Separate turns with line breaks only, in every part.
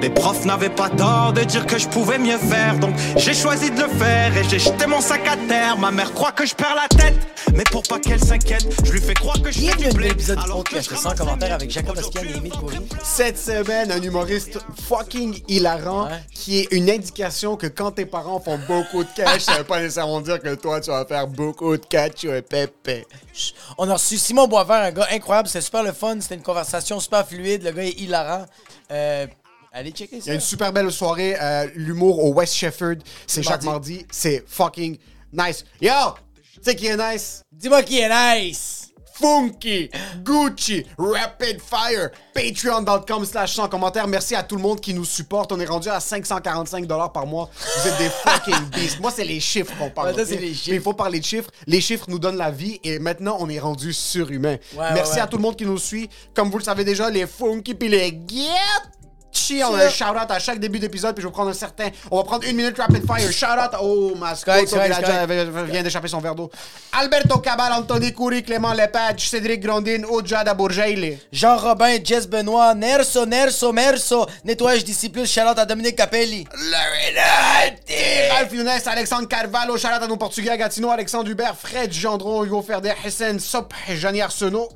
Les profs n'avaient pas tort de dire que je pouvais mieux faire, donc j'ai choisi de le faire et j'ai jeté mon sac à terre. Ma mère croit que je perds la tête, mais pour pas qu'elle s'inquiète, je lui fais croire que je fais
Bienvenue à
du
un
blé.
nouvel épisode du
alors
podcast
que je
sans commentaire
des
avec Jacob Ospian et Émile Coury.
Cette semaine, un humoriste fucking hilarant
Ouais.
qui est une indication que quand tes parents font beaucoup de cash, ça veut pas nécessairement dire que toi, tu vas faire beaucoup de cash un pépé.
On a reçu Simon Boisvert, un gars incroyable. C'était super le fun. C'était une conversation super fluide. Le gars est hilarant. Euh, allez checker
Il y
ça.
a une super belle soirée, euh, l'humour au West Shefford. C'est chaque
Mardi.
C'est fucking nice. Yo! Tu sais qui est nice?
Dis-moi qui est nice.
Funky, Gucci, Rapid Fire, Patreon.com slash sans commentaires. Merci à tout le monde qui nous supporte. On est rendu à 545 par mois. Vous êtes des fucking beasts. Moi, c'est les chiffres qu'on parle.
Ouais, ça,
Mais il faut parler de chiffres. Les chiffres nous donnent la vie et maintenant, on est rendu surhumain.
Ouais,
Merci
ouais,
à tout le monde qui nous suit. Comme vous le savez déjà, les Funky puis les On a un shout-out à chaque début d'épisode, puis je vais prendre un certain. On va prendre une minute rapid fire. Shout-out. Oh, ma
correct,
Scout,
c'est
il a
correct,
déjà- vient d'échapper son verre d'eau. Alberto Cabal, Anthony Coury, Clément Lepage, Cédric Grondin, Ojada Bourgeil.
Jean Robin, Jess Benoît, Nerso, Nerso, Merso, nettoyage d'ici plus, à Dominique Capelli.
Ralph Younes, Alexandre Carvalho, Charlotte à nos Portugais Gatineau, Alexandre Hubert, Fred Gendron, Hugo Ferdet, Hessen Sop, Johnny Arsenault.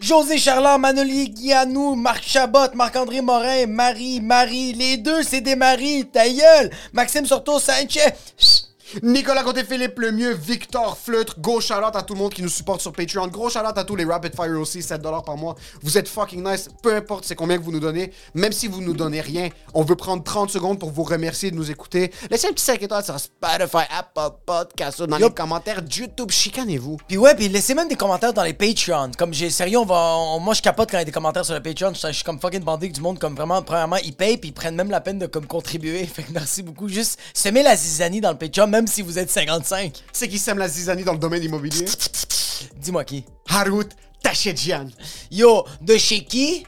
José Charland, Manoli Guianou, Marc Chabot, Marc-André Morin, Marie, Marie, les deux, c'est des maris, ta gueule. Maxime Sorto, Sanchez.
Nicolas Côté-Philippe Lemieux, Victor Fleutre, gros shout-out à tout le monde qui nous supporte sur Patreon, gros shout-out à tous les Rapid Fire aussi, 7$ par mois. Vous êtes fucking nice, peu importe c'est combien que vous nous donnez, même si vous nous donnez rien, on veut prendre 30 secondes pour vous remercier de nous écouter. Laissez un petit 5 étoiles sur Spotify, Apple Podcast, dans les commentaires YouTube, chicanez-vous.
Puis ouais, puis laissez même des commentaires dans les Patreon. Comme j'ai sérieux, on va, on- moi je capote quand il y a des commentaires sur le Patreon. Je, je suis comme fucking bandé du monde comme vraiment premièrement ils payent puis ils prennent même la peine de comme contribuer. Fait que merci beaucoup. Juste semez la zizanie dans le Patreon même si vous êtes 55.
C'est qui sème la zizanie dans le domaine immobilier?
Dis-moi qui.
Harut Tachedjian.
Yo, de chez qui?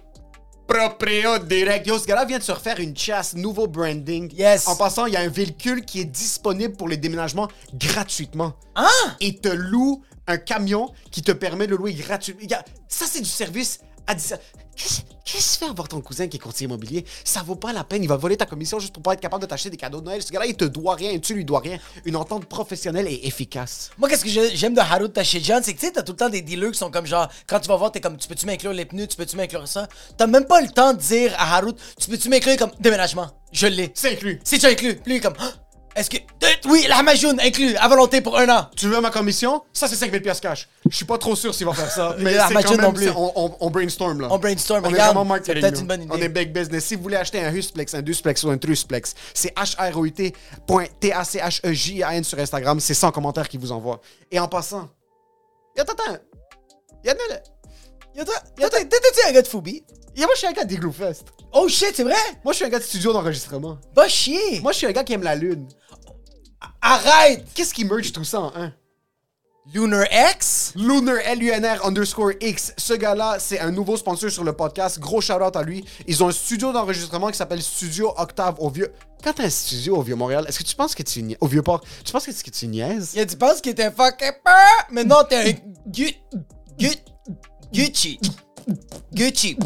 Proprio direct. Yo, ce gars-là vient de se refaire une chasse, nouveau branding.
Yes.
En passant, il y a un véhicule qui est disponible pour les déménagements gratuitement.
Ah
Et te loue un camion qui te permet de le louer gratuitement. Ça, c'est du service à distance. Qu'est-ce qu'est-ce que fait avoir ton cousin qui est conseiller immobilier? Ça vaut pas la peine. Il va voler ta commission juste pour pas être capable de t'acheter des cadeaux de Noël. Ce gars-là, il te doit rien. Tu lui dois rien. Une entente professionnelle et efficace.
Moi, qu'est-ce que j'ai- j'aime de Haru Tachidjan, c'est que tu sais, t'as tout le temps des dealers qui sont comme genre, quand tu vas voir, t'es comme, tu peux-tu m'inclure les pneus, tu peux-tu m'inclure ça? T'as même pas le temps de dire à Haru, tu peux-tu m'inclure comme déménagement? Je l'ai.
C'est inclus.
C'est déjà inclus. Lui, comme, Ah, est-ce que. Oui, la majoune inclus, à volonté pour un an.
Tu veux ma commission? Ça, c'est 5000 pièces cash. Je suis pas trop sûr s'il va faire ça. Mais
La
quand même,
non plus.
c'est- on, on- on brainstorm, là.
On brainstorm,
On est
regarde,
vraiment
peut-être
nous.
une bonne idée.
On est big business. Si vous voulez acheter un Husplex, un Dusplex ou un Trusplex, c'est H-R-O-I-T.T-A-C-H-E-J-A-N E sur Instagram. C'est 100 commentaires qui vous envoient. Et en passant, attends,
yo, toi, t'étais-tu un gars de Foubi?
moi, je suis un gars d'Igloo Fest.
Oh shit, c'est vrai?
Moi, je suis un gars de studio d'enregistrement.
Va chier.
Moi, je suis un gars qui aime la lune.
Arrête!
Qu'est-ce qui merge tout ça en un?
Lunar X?
Lunar, L-U-N-R underscore X. Ce gars-là, c'est un nouveau sponsor sur le podcast. Gros shout-out à lui. Ils ont un studio d'enregistrement qui s'appelle Studio Octave au Vieux... Quand t'as un studio au Vieux-Montréal, est-ce que tu penses que tu... nia- Au Vieux-Port, tu penses que, que tu niaises?
Il a dit, pense qu'il était fucking peur, mais non, t'es un Gu... Gu... Gucci. Gucci.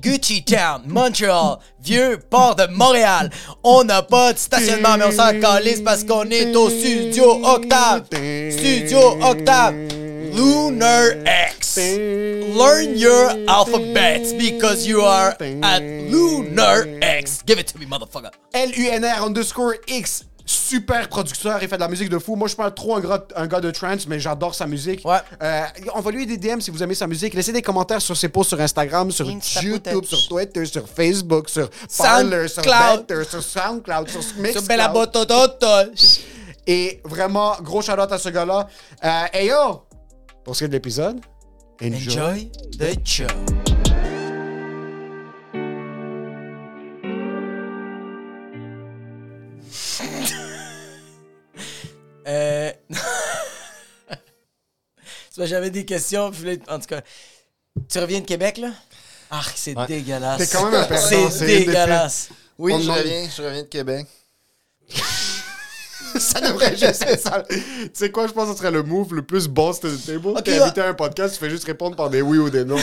Gucci Town, Montreal, vieux port de Montréal. On n'a pas de stationnement, mais on s'en calisse parce qu'on est au studio Octave. Studio Octave. Lunar X. Learn your alphabets because you are at Lunar X. Give it to me, motherfucker.
L-U-N-R underscore X. Super producteur, il fait de la musique de fou. Moi, je pas trop un gars, un gars de trance, mais j'adore sa musique.
Ouais.
Euh, Envoyez-lui des DM si vous aimez sa musique. Laissez des commentaires sur ses posts sur Instagram, sur
Insta
YouTube, sur Twitter, sur Facebook, sur Parler, sur
SoundCloud.
Better, sur SoundCloud, sur Mixcloud. Et vraiment, gros shout-out à ce gars-là. Euh, hey yo! Pour ce qui est de l'épisode, enjoy.
Enjoy the show. J'avais des questions, puis là, en tout cas, tu reviens de Québec, là? Ah, c'est dégueulasse.
T'es quand même un perdant,
C'est
c'est
dégueulasse.
Oui,
On
je
demande-
reviens, je reviens de Québec.
ça devrait juste être ça. Tu sais quoi, je pense que ce serait le move le plus boss de table.
Ok,
T'es invité à un podcast, tu fais juste répondre par des oui ou des non.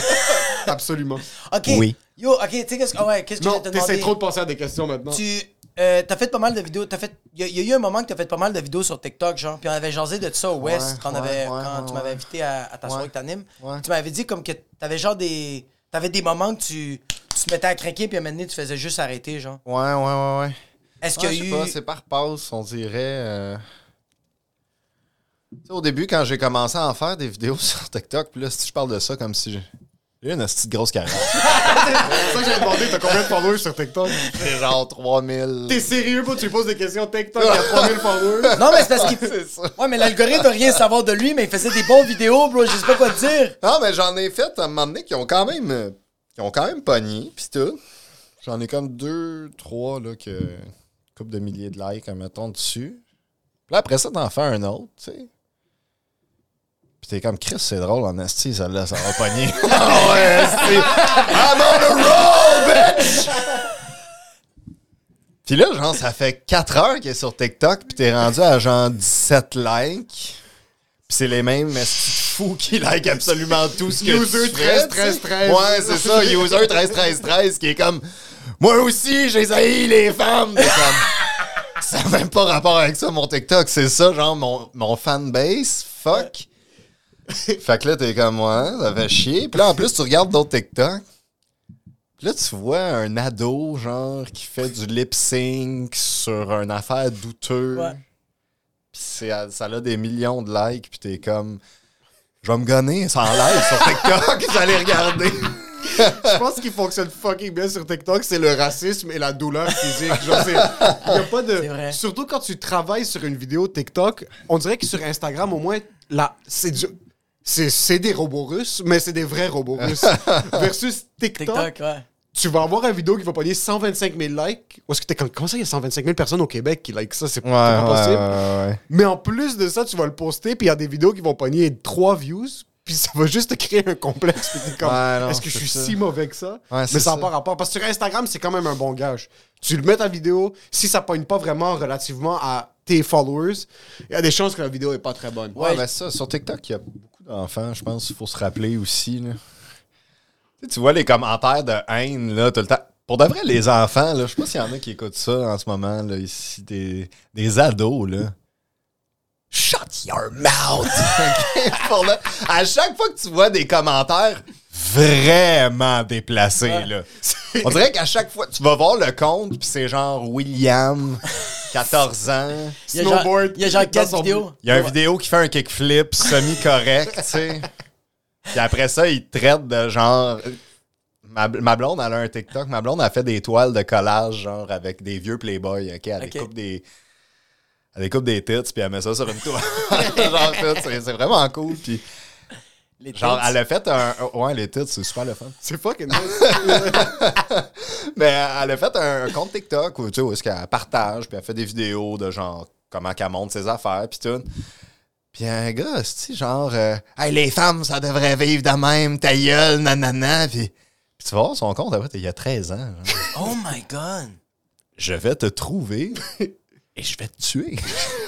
Absolument.
Ok.
Oui.
Yo, ok, tu sais qu'est-ce que. ah ouais, qu'est-ce que je vais te demander?
trop de penser à des questions maintenant.
Tu. Euh, t'as fait pas mal de vidéos. T'as fait. Il y, a- y a eu un moment que t'as fait pas mal de vidéos sur TikTok, genre. Puis on avait jasé de ça au West
Ouais,
quand,
ouais,
avait- tu m'avais invité à, à ta soirée que t'animes. Tu m'avais dit comme que t'avais genre des. T'avais des moments que tu, tu te mettais à craquer, puis à un moment donné, tu faisais juste arrêter, genre.
Ouais, ouais, ouais, ouais.
Est-ce qu'il
je
y
sais
a eu.
pas, c'est par passe, on dirait. euh, Tu sais, au début, quand j'ai commencé à en faire des vidéos sur TikTok, puis là, si je parle de ça comme si eu une petite grosse carrière.
C'est ça que j'ai demandé, t'as combien de followers sur TikTok?
J'ai genre 3000.
T'es sérieux, pas? Tu lui poses des questions TikTok, il y a 3000 followers?
Non, mais c'est parce qu'il.
C'est ça.
Ouais, mais l'algorithme veut rien savoir de lui, mais il faisait des bonnes vidéos, bro. Je sais pas quoi te dire.
Non, mais j'en ai fait à un moment donné qui ont quand même. qui ont quand même pogné, pis tout. J'en ai comme deux, trois, là, que. couple de milliers de likes, mettons, dessus. Puis là, après ça, t'en fais un autre, tu sais. Pis t'es comme, Chris, c'est drôle, en esti, celle-là, ça va pogner. Ah ouais, esti. I'm on a roll, bitch! Pis là, genre, ça fait 4 heures qu'il est sur TikTok, pis t'es rendu à genre 17 likes. Pis c'est les mêmes fous qui like absolument tout ce que
User
tu fais,
13, 13,
tu sais.
13.
Ouais, c'est ça, user 13 13 13 qui est comme moi aussi, j'ai haï les femmes. Comme, ça n'a même pas rapport avec ça mon TikTok, c'est ça genre mon mon fanbase. Fuck. fait que là t'es comme moi, ça fait chier. Puis là en plus tu regardes d'autres TikTok. Puis là tu vois un ado genre qui fait du lip sync sur une affaire douteuse.
Ouais.
Puis c'est- ça a des millions de likes, puis t'es comme. Je vais me gonner, c'est en live sur TikTok, allez regarder.
Je pense qu'il fonctionne fucking bien sur TikTok, c'est le racisme et la douleur physique. Genre, c'est. Y a pas de. Surtout quand tu travailles sur une vidéo TikTok, on dirait que sur Instagram, au moins, là, c'est du. C'est, c'est des robots russes, mais c'est des vrais robots russes. Versus TikTok,
TikTok, ouais.
tu vas avoir une vidéo qui va pogner 125 000 likes. Ou est-ce que t'es comme, comment ça, il y a 125 000 personnes au Québec qui like ça? C'est, pas possible. Mais en plus de ça, tu vas le poster, puis il y a des vidéos qui vont pogner 3 views, puis ça va juste te créer un complexe. Puis t'es comme,
Ouais, non,
est-ce que je
c'est
suis
ça.
si mauvais que ça?
Ouais,
Mais ça n'a pas rapport. Parce que sur Instagram, c'est quand même un bon gage. Tu le mets ta vidéo, si ça pogne pas vraiment relativement à tes followers, il y a des chances que la vidéo est pas très bonne.
Ouais,
Ouais.
mais ça, sur TikTok, il y a d'enfants, je pense qu'il faut se rappeler aussi. Tu vois les commentaires de haine, là, tout le temps. Pour de vrai, les enfants, là, je sais pas s'il y en a qui écoutent ça en ce moment, là, ici, des, des ados, là. Shut your mouth! Pour à chaque fois que tu vois des commentaires vraiment déplacés, là. On dirait qu'à chaque fois, tu vas voir le compte, puis c'est genre William, 14 ans.
Il y a genre,
Snowboard
il y a genre
dans
4
son-
vidéos.
Il y a une vidéo qui fait un kickflip semi-correct, tu sais. Puis après ça, il te traite de genre. Ma, ma blonde, elle a un TikTok. Ma blonde a fait des toiles de collage, genre, avec des vieux Playboy, OK? Elle
Ok.
découpe des. Elle découpe des tits, puis elle met ça sur une toile. genre, c'est c'est vraiment cool. Puis, genre,
tits.
elle a fait un. Ouais, les tits, c'est super le fun.
C'est fucking nice.
Mais elle a fait un, compte TikTok où, tu sais, où est-ce qu'elle partage, puis elle fait des vidéos de genre comment qu'elle monte ses affaires, puis tout. Puis un gars, tu genre, euh, hey, les femmes, ça devrait vivre de même, ta gueule, nanana. Puis, puis tu vas voir son compte, après, il y a 13 ans. genre.
Oh my god.
Je vais te trouver et je vais te tuer.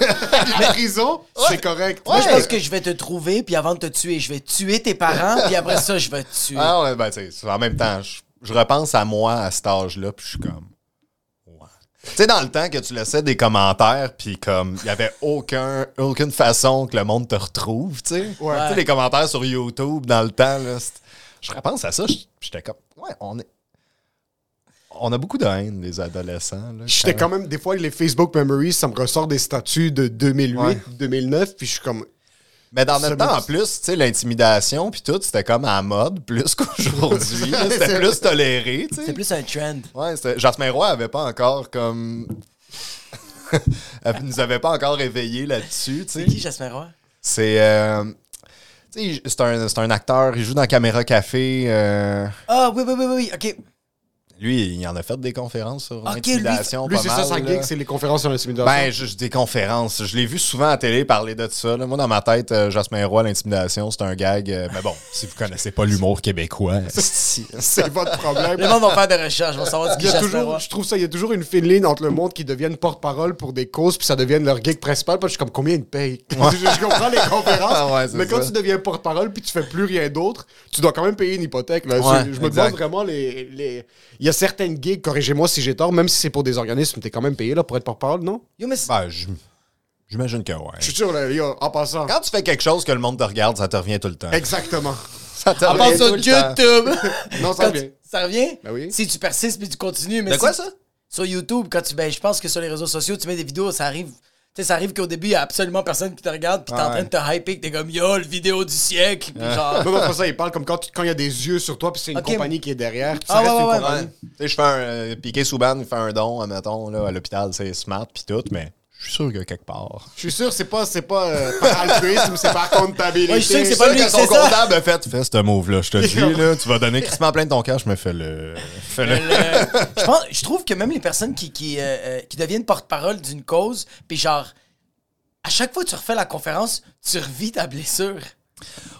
La prison, c'est correct.
Moi, je pense que je vais te trouver, puis avant de te tuer, je vais tuer tes parents, puis après ça, je vais te tuer.
Ah ouais, ben, tu sais, en même temps, je, je repense à moi à cet âge-là, puis je suis comme. Ouais. Tu sais, dans le temps que tu laissais des commentaires, puis comme, il y avait aucun, aucune façon que le monde te retrouve, tu sais.
Ouais.
Tu sais, les commentaires sur YouTube dans le temps, là. Je repense à ça, je- j'étais comme. Ouais, on est. On a beaucoup de haine, les adolescents. là,
J'étais quand même, des fois, les Facebook Memories, ça me ressort des statuts de 2008,
Ouais.
2009, puis je suis comme,
Mais dans notre temps, en plus, tu sais, l'intimidation puis tout, c'était comme à la mode, plus qu'aujourd'hui.
C'est
c'était plus toléré, tu sais.
C'est plus un trend.
Ouais, c'était- Jasmin Roy avait pas encore comme. Elle nous avait pas encore réveillé là-dessus, tu
C'est
sais.
qui, Jasmin Roy?
C'est. euh, tu sais, c'est un, c'est un acteur, il joue dans Caméra Café. euh,
Ah, oui, oui, oui, oui, ok.
Lui, il en a fait des conférences sur
lui,
l'intimidation.
Lui, c'est ça sa gig, c'est les conférences sur l'intimidation.
Ben, juste des conférences. Je l'ai vu souvent à télé parler de ça. là. Moi, dans ma tête, euh, Jasmin Roy, l'intimidation, c'est un gag. euh, mais bon, si vous connaissez pas l'humour québécois, si-
c'est votre problème.
Les gens vont faire des recherches, vont savoir cherchent.
toujours, je trouve ça, il y a toujours une fine ligne entre le monde qui deviennent porte-parole pour des causes puis ça devienne leur gig principal. Parce que je suis comme combien ils payent? je, je comprends les conférences,
Ah ouais,
mais quand
ça.
tu deviens porte-parole puis tu fais plus rien d'autre, tu dois quand même payer une hypothèque. là.
Ouais,
je je me demande vraiment les, les. Il y a certaines gigs, corrigez-moi si j'ai tort, même si c'est pour des organismes, t'es quand même payé là pour être porte-parole, non?
Yo, mais c'est-
Ben, j- j'imagine que ouais.
Je suis sûr, là, les gars, en passant.
Quand tu fais quelque chose que le monde te regarde, ça te revient tout le temps.
Exactement.
Ça te
à part
revient
sur
tout le temps.
YouTube.
Non, ça
Quand
vient.
tu- ça revient?
Ben oui.
Si tu persistes puis tu continues. Mais
De quoi ça?
Sur YouTube, quand tu. Ben, je pense que sur les réseaux sociaux, tu mets des vidéos, ça arrive. Tu sais, ça arrive qu'au début, il y a absolument personne qui te regarde, puis t'es en
Ouais.
train de te hyper, que t'es comme yo, le vidéo du siècle, puis genre.
Non, pas ça, il parle comme quand tu- quand il y a des yeux sur toi puis c'est une
Ok.
compagnie qui est derrière. puis
Ah,
ça reste
ouais,
une
ouais,
compagnie.
Tu sais, je fais un. euh, Piqué Souban, il fait un don, admettons, là, à l'hôpital, c'est smart pis tout, mais je suis sûr que quelque part.
Je suis sûr, c'est pas, c'est pas euh, par altruisme, c'est par comptabilité.
Ouais, je sais que c'est pas lui
que
que
son
ça.
comptable a fait, fais ce move-là, je te dis, là, tu vas donner crissement plein de ton cash, mais fais-le. Fais-le.
Le- je, pense, je trouve que même les personnes qui, qui, euh, euh, qui deviennent porte-parole d'une cause, puis genre, à chaque fois que tu refais la conférence, tu revis ta blessure.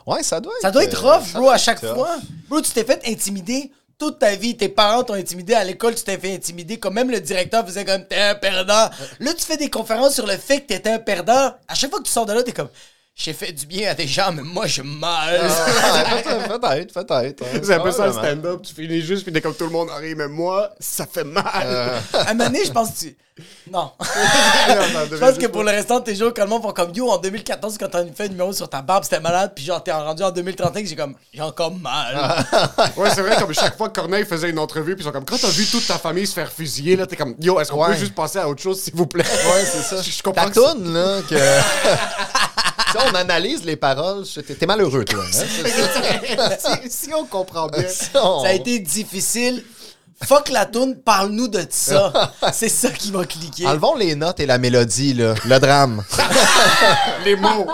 Ouais, ça doit être.
Ça doit être
euh,
rough,
ça
bro, à chaque
tough.
fois. Bro, tu t'es fait intimider toute ta vie. Tes parents t'ont intimidé. À l'école, tu t'es fait intimider. Comme même le directeur faisait comme t'es un perdant. Là, tu fais des conférences sur le fait que t'étais un perdant. À chaque fois que tu sors de là, t'es comme j'ai fait du bien à des gens, mais moi, j'ai mal.
Ah, peut-être, peut-être, hein.
C'est un peu ça le stand-up. Tu finis juste, puis t'es comme tout le monde arrive, mais moi, ça fait mal.
À un moment donné, je pense que tu. Non. Je pense que pour le restant de tes jours, quand le monde font comme yo en 2014, quand t'as fait un numéro sur ta barbe, c'était malade, puis genre t'es rendu en 2035, j'ai comme j'ai encore mal.
Ouais, c'est vrai, comme chaque fois que Corneille faisait une entrevue, puis ils sont comme, quand t'as vu toute ta famille se faire fusiller, là, t'es comme, yo, est-ce qu'on
Ouais.
peut juste passer à autre chose, s'il vous plaît?
Ouais, c'est ça.
Je, je comprends
Ta
que
toune, là, que. si on analyse les paroles, t'es t'es malheureux, toi. Hein?
si, si on comprend bien.
Si on-
Ça a été difficile. Fuck la toune, parle-nous de ça. C'est ça qui va cliquer.
Enlevons les notes et la mélodie, là. Le drame.
Les mots.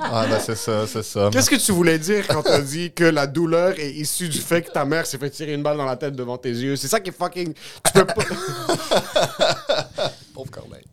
Ah, ben, c'est ça, c'est ça.
Qu'est-ce que tu voulais dire quand t'as dit que la douleur est issue du fait que ta mère s'est fait tirer une balle dans la tête devant tes yeux? C'est ça qui est fucking. Tu peux pas.
Pauvre Corneille.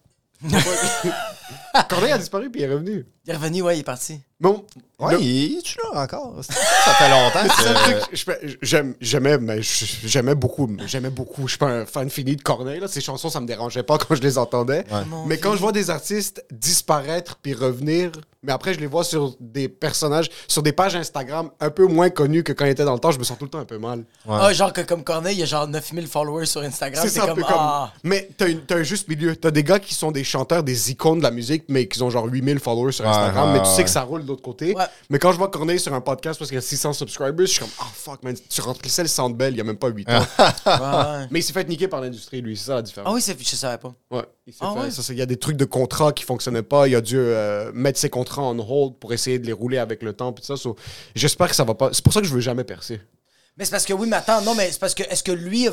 Corneille a disparu puis il est revenu.
Il est revenu, ouais, il est parti.
Bon.
Ouais,
Le-
il est-tu là encore? Ça fait longtemps que.
j'aimais, mais j'aimais beaucoup, j'aimais beaucoup. Je suis pas un fan fini de Corneille, là. Ces chansons, ça me dérangeait pas quand je les entendais. Mais quand je vois des artistes disparaître puis revenir, mais après je les vois sur des personnages, sur des pages Instagram un peu moins connues que quand ils étaient dans le temps, je me sens tout le temps un peu mal.
Ouais.
Ah, genre que comme Corneille, il y a genre 9000 followers sur Instagram.
C'est
C'est
ça, un
comme,
peu comme.
ah.
Mais t'as, une- t'as un juste milieu. T'as des gars qui sont des chanteurs, des icônes de la musique, mais qui ont genre 8000 followers sur Instagram,
ouais,
mais tu sais
ouais.
que ça roule de l'autre côté.
Ouais.
Mais quand je vois Corneille sur un podcast parce qu'il y a 600 subscribers, je suis comme, ah fuck, man, tu remplissais le Centre Bell il y a même pas 8 ans. Mais il s'est fait niquer par l'industrie, lui, c'est ça la différence.
Ah oui, c'est- je savais pas.
Ouais, il s'est
Ah
fait-
ouais?
ça, c'est- il y a des trucs de contrat qui fonctionnaient pas. Il a dû euh, mettre ses contrats en hold pour essayer de les rouler avec le temps. Puis ça, so, j'espère que ça va pas. C'est pour ça que je veux jamais percer.
Mais c'est parce que oui, mais attends, non, mais c'est parce que est-ce que lui, tu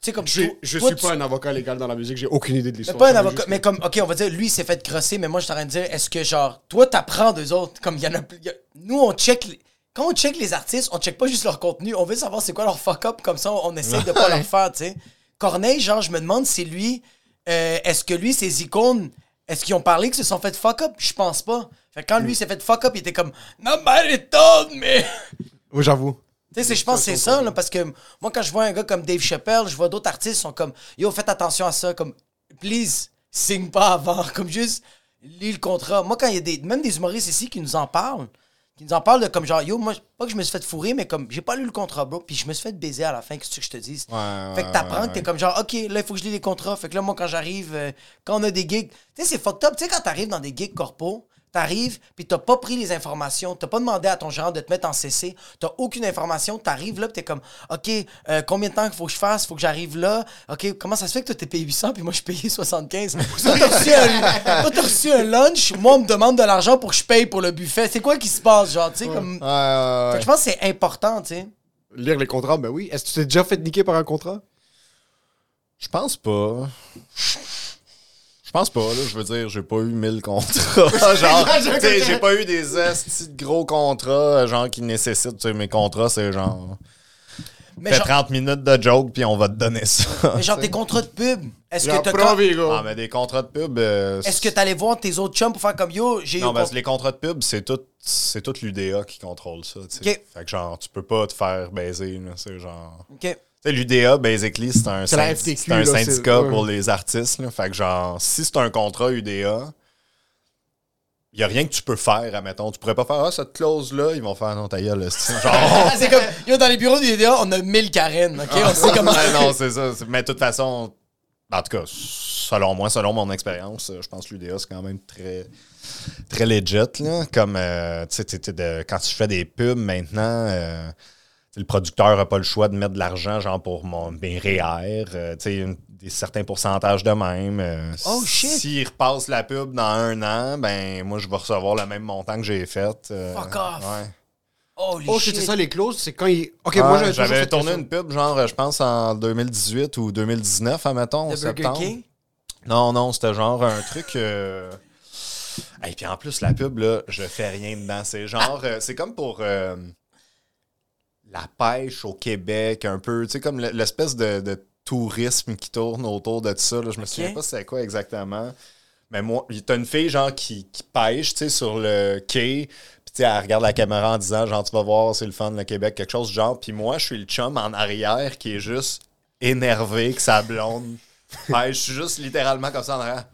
sais, comme
Je,
toi-
je
toi,
suis pas un avocat légal dans la musique. J'ai aucune idée de l'histoire.
pas un avocat,
juste-
mais comme, ok, on va dire, lui, il s'est fait crosser, mais moi, je suis en train de dire, est-ce que, genre, toi, t'apprends d'eux autres, comme il y en a y a- Nous, on check. les- Quand on check les artistes, on check pas juste leur contenu, on veut savoir c'est quoi leur fuck-up, comme ça, on essaie de pas leur faire, tu sais. Corneille, genre, je me demande si lui, euh, est-ce que lui, ses icônes, est-ce qu'ils ont parlé qu'ils se sont fait fuck-up? Je pense pas. Fait que quand lui s'est fait fuck-up, il était comme, nobody told me!
Oui, j'avoue.
Tu sais, je pense que c'est ça, là, parce que moi, quand je vois un gars comme Dave Chappelle, je vois d'autres artistes qui sont comme Yo, faites attention à ça, comme Please, signe pas avant, comme juste lis le contrat. Moi, quand il y a des, même des humoristes ici qui nous en parlent, qui nous en parlent de comme genre Yo, moi, pas que je me suis fait fourrer, mais comme j'ai pas lu le contrat, bro, puis je me suis fait baiser à la fin, qu'est-ce que je te dise?
Ouais,
fait que t'apprends
ouais,
que t'es comme genre, ok, là, il faut que je lis les contrats. Fait que là, moi, quand j'arrive, euh, quand on a des gigs, tu sais, c'est fucked up. Tu sais, quand t'arrives dans des gigs corpo, t'arrives, puis t'as pas pris les informations, t'as pas demandé à ton gérant de te mettre en CC, t'as aucune information, t'arrives là, puis t'es comme, ok, euh, combien de temps qu'il faut que je fasse, faut que j'arrive là, ok, comment ça se fait que toi t'es payé 800, puis moi je suis payé 75? toi, t'as reçu un, reçu un lunch, moi, on me demande de l'argent pour que je paye pour le buffet. C'est quoi qui se passe, genre, tu sais, comme.
Ouais, ouais,
Fait que je pense que c'est important, tu sais.
Lire les contrats, ben oui. Est-ce que tu t'es déjà fait niquer par un contrat?
Je pense pas. Je pense pas, là. Je veux dire, j'ai pas eu 1000 contrats. genre, sais, j'ai pas eu des estis de gros contrats, genre, qui nécessitent, tu sais, mes contrats, c'est genre.
Mais
Fais
genre-
30 minutes de joke, puis on va te donner ça.
Mais genre, tes contrats de pub, est-ce que t'as.
Ah, mais des contrats de pub. euh,
Est-ce que t'allais voir tes autres chums pour faire comme yo, j'ai.
Non, parce que les contrats de pub, c'est tout, c'est tout l'UDA qui contrôle ça. tu sais.
Ok.
Fait que genre, tu peux pas te faire baiser. C'est genre.
Ok.
Sais, l'UDA, basically, c'est un,
FTQ, là,
syndicat pour les artistes. là. Fait que genre, si c'est un contrat UDA, il y a rien que tu peux faire, admettons. Tu pourrais pas faire, ah, cette clause-là, ils vont faire, non, ta gueule, c'est genre.
Ah, c'est comme, yo, dans les bureaux du DDA, on a 1000 Karen, ok? On sait comment.
Non, c'est ça. Mais de toute façon, en tout cas, selon moi, selon mon expérience, euh, je pense que l'UDA, c'est quand même très, très legit. Là. Comme, euh, tu sais, quand tu fais des pubs maintenant, euh, le producteur n'a pas le choix de mettre de l'argent, genre pour mon, mes REER, euh, tu sais, une- des certains pourcentages de même. euh,
Oh, shit!
S'il repasse la pub dans un an, ben moi, je vais recevoir le même montant que j'ai fait. euh,
Fuck off.
Ouais.
Holy
Oh
shit.
c'est ça les clauses, c'est quand il. Ok, moi j'avais
tourné une pub, genre, je pense, en 2018 ou 2019, admettons, en septembre.
King?
Non, non, c'était genre un truc. Euh... Et puis en plus, la pub, là, je fais rien dedans. C'est genre. euh, c'est comme pour euh, la pêche au Québec, un peu. Tu sais, comme le- l'espèce de, de tourisme qui tourne autour de ça. là. Je me souviens pas c'est quoi exactement. Mais moi, t'as une fille, genre, qui, qui pêche, tu sais, sur le quai. Puis, tu sais, elle regarde la caméra en disant, genre, tu vas voir, c'est le fun, le Québec, quelque chose genre. Puis moi, je suis le chum en arrière qui est juste énervé que sa blonde pêche. Je suis juste littéralement comme ça en arrière.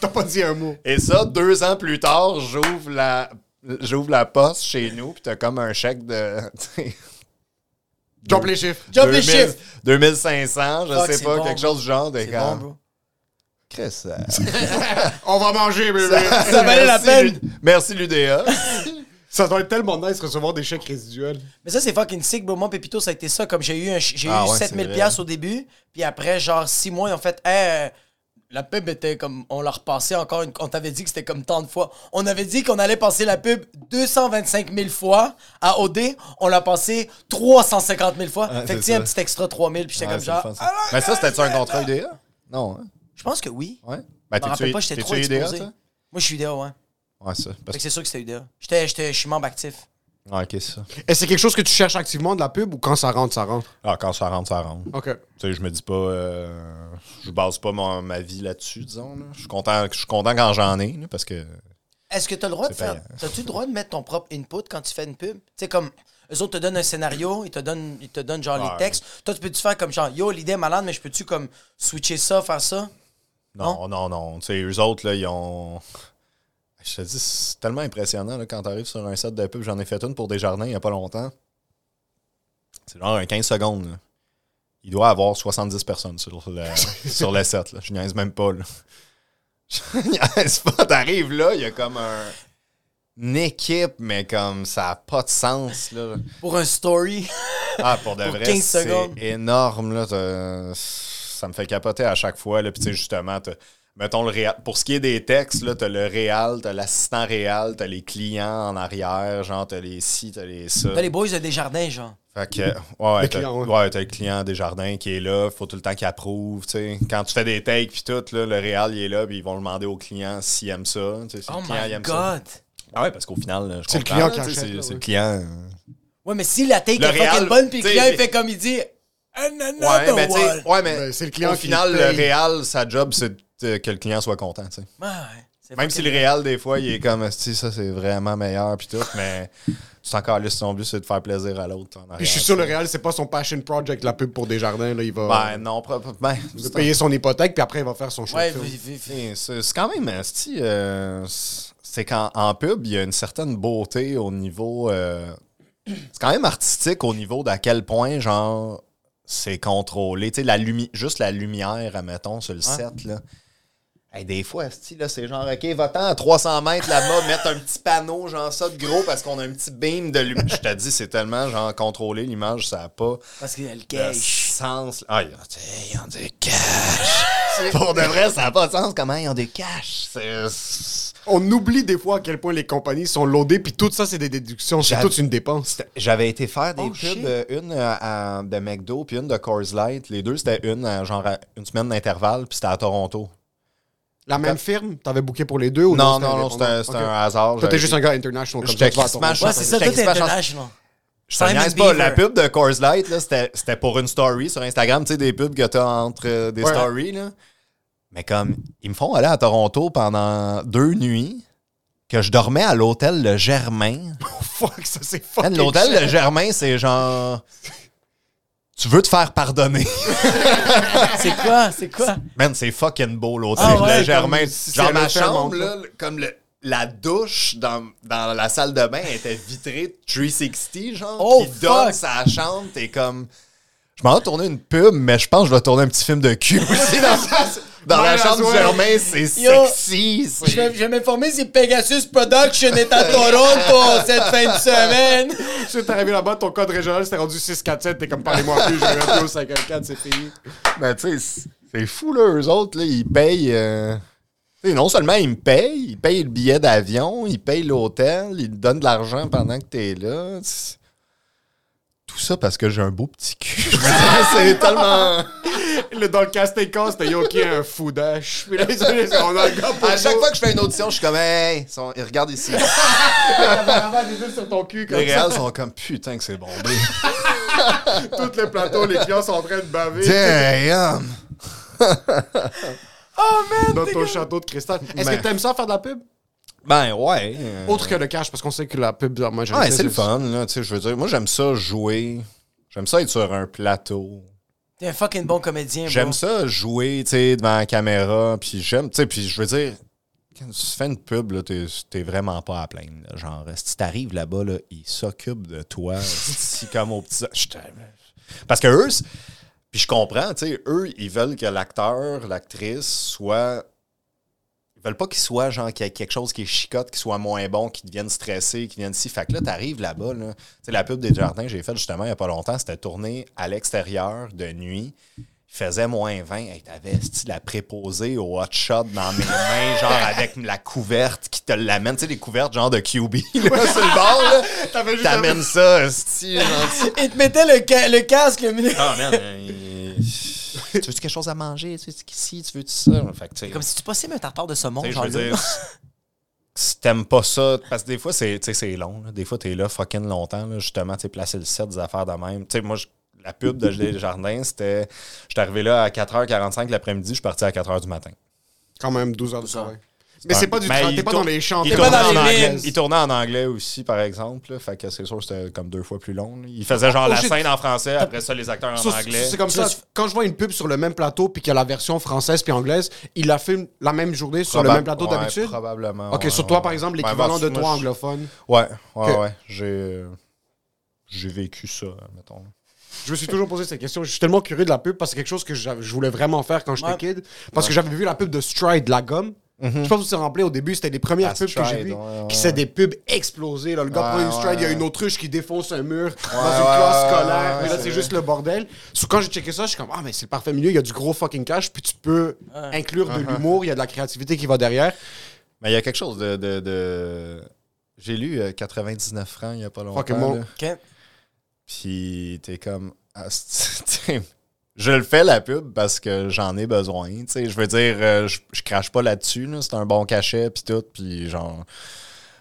T'as pas dit un mot.
Et ça, deux ans plus tard, j'ouvre la, j'ouvre la poste chez nous, puis t'as comme un chèque de.
Jump les chiffres.
Jump les
2000
chiffres!
2500, je
Fuck,
sais pas,
bon,
quelque
bro.
chose du genre. de quand-
bon.
Chris, euh,
On va manger, bébé.
Ça valait la peine.
Merci l'UDA.
ça doit être tellement nice de recevoir des chèques résiduels.
Mais ça, c'est fucking sick, bro. Moi, Pépito, ça a été ça. Comme j'ai eu, un ch- j'ai
Ah
eu
ouais,
7000
c'est vrai.
piastres au début, puis après, genre, 6 mois, ils ont fait, hey, euh, la pub était comme, on l'a repassé encore, une, on t'avait dit que c'était comme tant de fois. On avait dit qu'on allait passer la pub 225 000 fois à OD, on l'a passé 350 000 fois.
Ouais,
fait que
c'est
tu sais, un petit extra 3000, puis j'étais
Ouais,
comme genre,
fun, ça.
ah,
Mais ça, c'était-tu un contrat UDA? Non, hein?
je pense que oui.
Ouais.
Je
Ben,
me rappelle pas, j'étais trop
UDA,
exposé.
toi?
Moi, je suis UDA, ouais.
Ouais, ça.
Fait
Parce
que c'est sûr que c'était UDA. J'étais, j'étais, je suis membre actif.
Ouais, ok, c'est ça.
Est-ce que c'est quelque chose que tu cherches activement de la pub ou quand ça rentre, ça rentre?
Ah, quand ça rentre, ça rentre.
Ok.
Tu sais, je me dis pas. euh, je base pas mon- ma vie là-dessus, disons. là. Je suis content, je suis content quand j'en ai, là, parce que.
Est-ce que tu as le droit de faire. T'as-tu le droit de mettre ton propre input quand tu fais une pub? Tu sais, comme. Eux autres te donnent un scénario, ils te donnent, ils te donnent genre les textes. Toi, tu peux-tu faire comme genre, yo, l'idée est malade, mais je peux-tu comme switcher ça, faire ça?
Non, non, non. Tu sais, eux autres, là, ils ont. Je te dis, c'est tellement impressionnant là, quand t'arrives sur un set de pub. J'en ai fait une pour Desjardins il y a pas longtemps. C'est genre un 15 secondes. là. Il doit avoir 70 personnes sur le, sur le set. Là. Je niaise même pas. Là. Je niaise pas. T'arrives là, il y a comme un. Une équipe, mais comme ça n'a pas de sens. Là.
Pour un story.
Ah, pour de
Pour
vrai,
15
c'est énorme. Là, ça me fait capoter à chaque fois. Là. Puis, tu justement, t'as- mettons le réal. Pour ce qui est des textes, là, t'as le réal, t'as l'assistant réal, t'as les clients en arrière, genre, t'as les ci, t'as les ça.
T'as les boys de Desjardins, genre.
Fait que, ouais, ouais,
Le
t'as,
client, ouais.
ouais, t'as le client des jardins qui est là, faut tout le temps qu'il approuve, tu sais. Quand tu fais des takes puis tout, là, le réal, il est là, puis ils vont demander au client s'il aime ça, tu sais, si
Oh
le client il
my
aime ça.
god!
Ah ouais, parce qu'au final, là, je
C'est le client qui achète,
c'est,
là,
c'est
ouais.
le client.
Ouais, mais si la take
Le
est fucking
réal,
bonne, puis le client, il fait comme il dit.
Ouais, mais tu sais,
one.
ouais, mais
Ben, c'est le client
au
qui
final, le réal, sa job, c'est de- que le client soit content, tu sais.
Ouais,
Même si le réal, des fois, il est comme, si ça, c'est vraiment meilleur, puis tout, mais tu encore là, son but, c'est de faire plaisir à l'autre.
Puis je suis sûr, le réel, c'est pas son passion project, la pub pour Desjardins. Là, il va,
Ben, non, propre- ben,
il va payer son hypothèque, puis après, il va faire son show
Ouais,
c'est quand même, euh, c'est qu'en en pub, il y a une certaine beauté au niveau. euh, c'est quand même artistique au niveau d'à quel point, genre, c'est contrôlé. Tu sais, la lumi juste la lumière, admettons, sur le set, là. Hey, des fois, là, c'est genre, OK, va-t'en à 300 mètres là-bas, mettre un petit panneau, genre ça, de gros, parce qu'on a un petit beam de lumière. Je te dis, c'est tellement, genre, contrôlé, l'image, ça n'a pas
Parce qu'il y a le cash.
sens. Ah, ils ont, des cash. Pour de vrai, ça n'a pas de sens. Comment ils ont des cash? C'est-
On oublie des fois à quel point les compagnies sont loadées, puis tout ça, c'est des déductions. C'est toute une dépense.
J'avais été faire des
Oh,
pubs,
shit.
euh, une euh, à- de McDo puis une de Coors Light. Les deux, c'était une, euh, genre, à une semaine d'intervalle, puis c'était à Toronto.
La même firme, t'avais booké pour les deux ou
Non,
c'était
non, non, c'était c'était
Ok.
un hasard.
Toi, t'es juste un gars international. Comme
J'étais
ça, tu vas à
crissement
Toronto.
Ouais, c'est ça,
J'étais
tout est
expert-
international.
Je te
Simon
niaise pas,
Beaver.
la pub de Coors Light, là, c'était c'était pour une story sur Instagram, tu sais, des pubs que t'as entre euh, des
Ouais.
stories, là. Mais comme, ils me font aller à Toronto pendant deux nuits, que je dormais à l'hôtel Le Germain.
Fuck, ça c'est
Man,
fucking
L'hôtel. Le Germain, c'est genre... Tu veux te faire pardonner.
C'est quoi? C'est quoi?
Man, c'est fucking beau, l'hôtel
Ah ouais,
Germain.
si
Genre, ma chambre, là, comme le- la douche dans, dans la salle de bain était vitrée 360, genre,
Oh,
qui donne sa chambre. T'es comme... Je m'en vais tourner une pub, mais je pense que je vais tourner un petit film de cul aussi dans, dans la chambre du. Germain. C'est sexy.
Je vais, je vais m'informer si Pegasus Production est à Toronto cette fin de semaine.
Tu sais, t'es arrivé là-bas, ton code régional c'était rendu 647, t'es comme parlez-moi plus, je vais plus au 54, c'est payé.
Mais tu sais, c'est- fou, là, eux autres, là, ils payent... euh, tu sais, non seulement ils me payent, ils payent le billet d'avion, ils payent l'hôtel, ils te donnent de l'argent pendant que t'es là. Tout ça parce que j'ai un beau petit cul. Je c'est tellement...
Le, dans le casting call, c'était yo qui un foudache. Puis là, ils ont- on a un gars pour
À chaque
nous.
fois que je fais une audition, je suis comme, hey, ils sont- ils regardent ici.
Avant, des yeux sur ton cul comme
Les
ça.
réels sont comme, putain que c'est bombé.
Tout le plateau, les clients sont en train de baver
Damn!
Oh man!
dans ton château de cristal. Est-ce
Mais-
que t'aimes ça faire de la pub?
Ben ouais. euh,
Autre que le cash, parce qu'on sait que la pub, moi, j'aime
Ouais,
ça,
c'est le fun, là, tu sais, je veux dire. Moi, j'aime ça jouer. J'aime ça être sur un plateau.
T'es un fucking bon comédien.
J'aime ça jouer, tu sais, devant la caméra, puis j'aime, tu sais, puis je veux dire, quand tu fais une pub, là, t'es, t'es vraiment pas à plaindre, là. Genre, si t'arrives là-bas, là, ils s'occupent de toi, si comme au petit... Parce que eux, puis je comprends, tu sais, eux, ils veulent que l'acteur, l'actrice soit... Ils veulent pas qu'il soit, genre, qu'il y ait quelque chose qui est chicote, qui soit moins bon, qui devienne stressé, qui vienne ici. Fait que là, t'arrives là-bas, là. Tu sais, la pub des jardins que j'ai faite justement il y a pas longtemps, c'était tourné à l'extérieur de nuit. Il faisait moins 20. Hey, T'avais la préposée au hot shot dans mes mains, genre avec la couverte qui te l'amène. Tu sais, les couvertes genre de QB, là, sur le bord, T'amènes ça, esti, genre,
Il te mettait le, ca- le casque, le minute.
ah, man, euh, tu veux-tu quelque chose à manger? Tu veux ici? Tu veux ça? Fait que,
Comme si tu passais un tartare de saumon,
je
genre
veux
là.
dire, si t'aimes pas ça, parce que des fois, c'est long. là. Des fois, t'es là fucking longtemps, là, justement, tu placer le set, des affaires de même. Tu sais, moi, je- la pub de Desjardins, c'était. J'étais arrivé là à 4h45 l'après-midi, je suis parti à 4h du matin.
Quand même 12 heures de
heures.
travail. Mais c'est pas du travail,
il
t'es pas dans les champs.
Il tournait, en anglais,
lignes.
il tournait en anglais aussi, par exemple. là. fait que c'est sûr que c'était comme deux fois plus long. là. Il faisait genre
Oh,
la
shit.
scène en français, après ça, les acteurs en anglais.
C'est comme ça. Quand je vois une pub sur le même plateau puis qu'il y a la version française puis anglaise, il la filme la même journée sur le même plateau
ouais,
d'habitude?
Probablement.
Ok,
ouais,
sur toi, par exemple,
Ben,
l'équivalent de toi anglophone.
Ouais, ouais, ouais. J'ai. euh, J'ai vécu ça, mettons.
Je me suis toujours posé cette question. Je suis tellement curieux de la pub parce que c'est quelque chose que je voulais vraiment faire quand j'étais
Ouais.
kid. Parce que j'avais vu la pub de Stride, la gomme. Je sais pas si vous vous rappelez, au début, c'était les premières pubs que j'ai vues.
ouais, ouais,
Qui c'est des pubs explosées. Là. Le gars
Ouais,
prend une Stride, il y a une autruche qui défonce un mur dans une
ouais,
classe scolaire.
ouais,
mais là,
c'est
juste le bordel. So, quand j'ai checké ça, je suis comme, ah, mais c'est le parfait milieu. Il y a du gros fucking cash. Puis tu peux inclure de l'humour. Il y a de la créativité qui va derrière.
Mais il y a quelque chose de. de, de- J'ai lu euh, 99 francs il y a pas longtemps.
Fucking.
Puis t'es comme. ah, je le fais la pub parce que j'en ai besoin. Je veux dire, euh, je, je crache pas là-dessus. là. C'est un bon cachet, puis tout. Puis genre,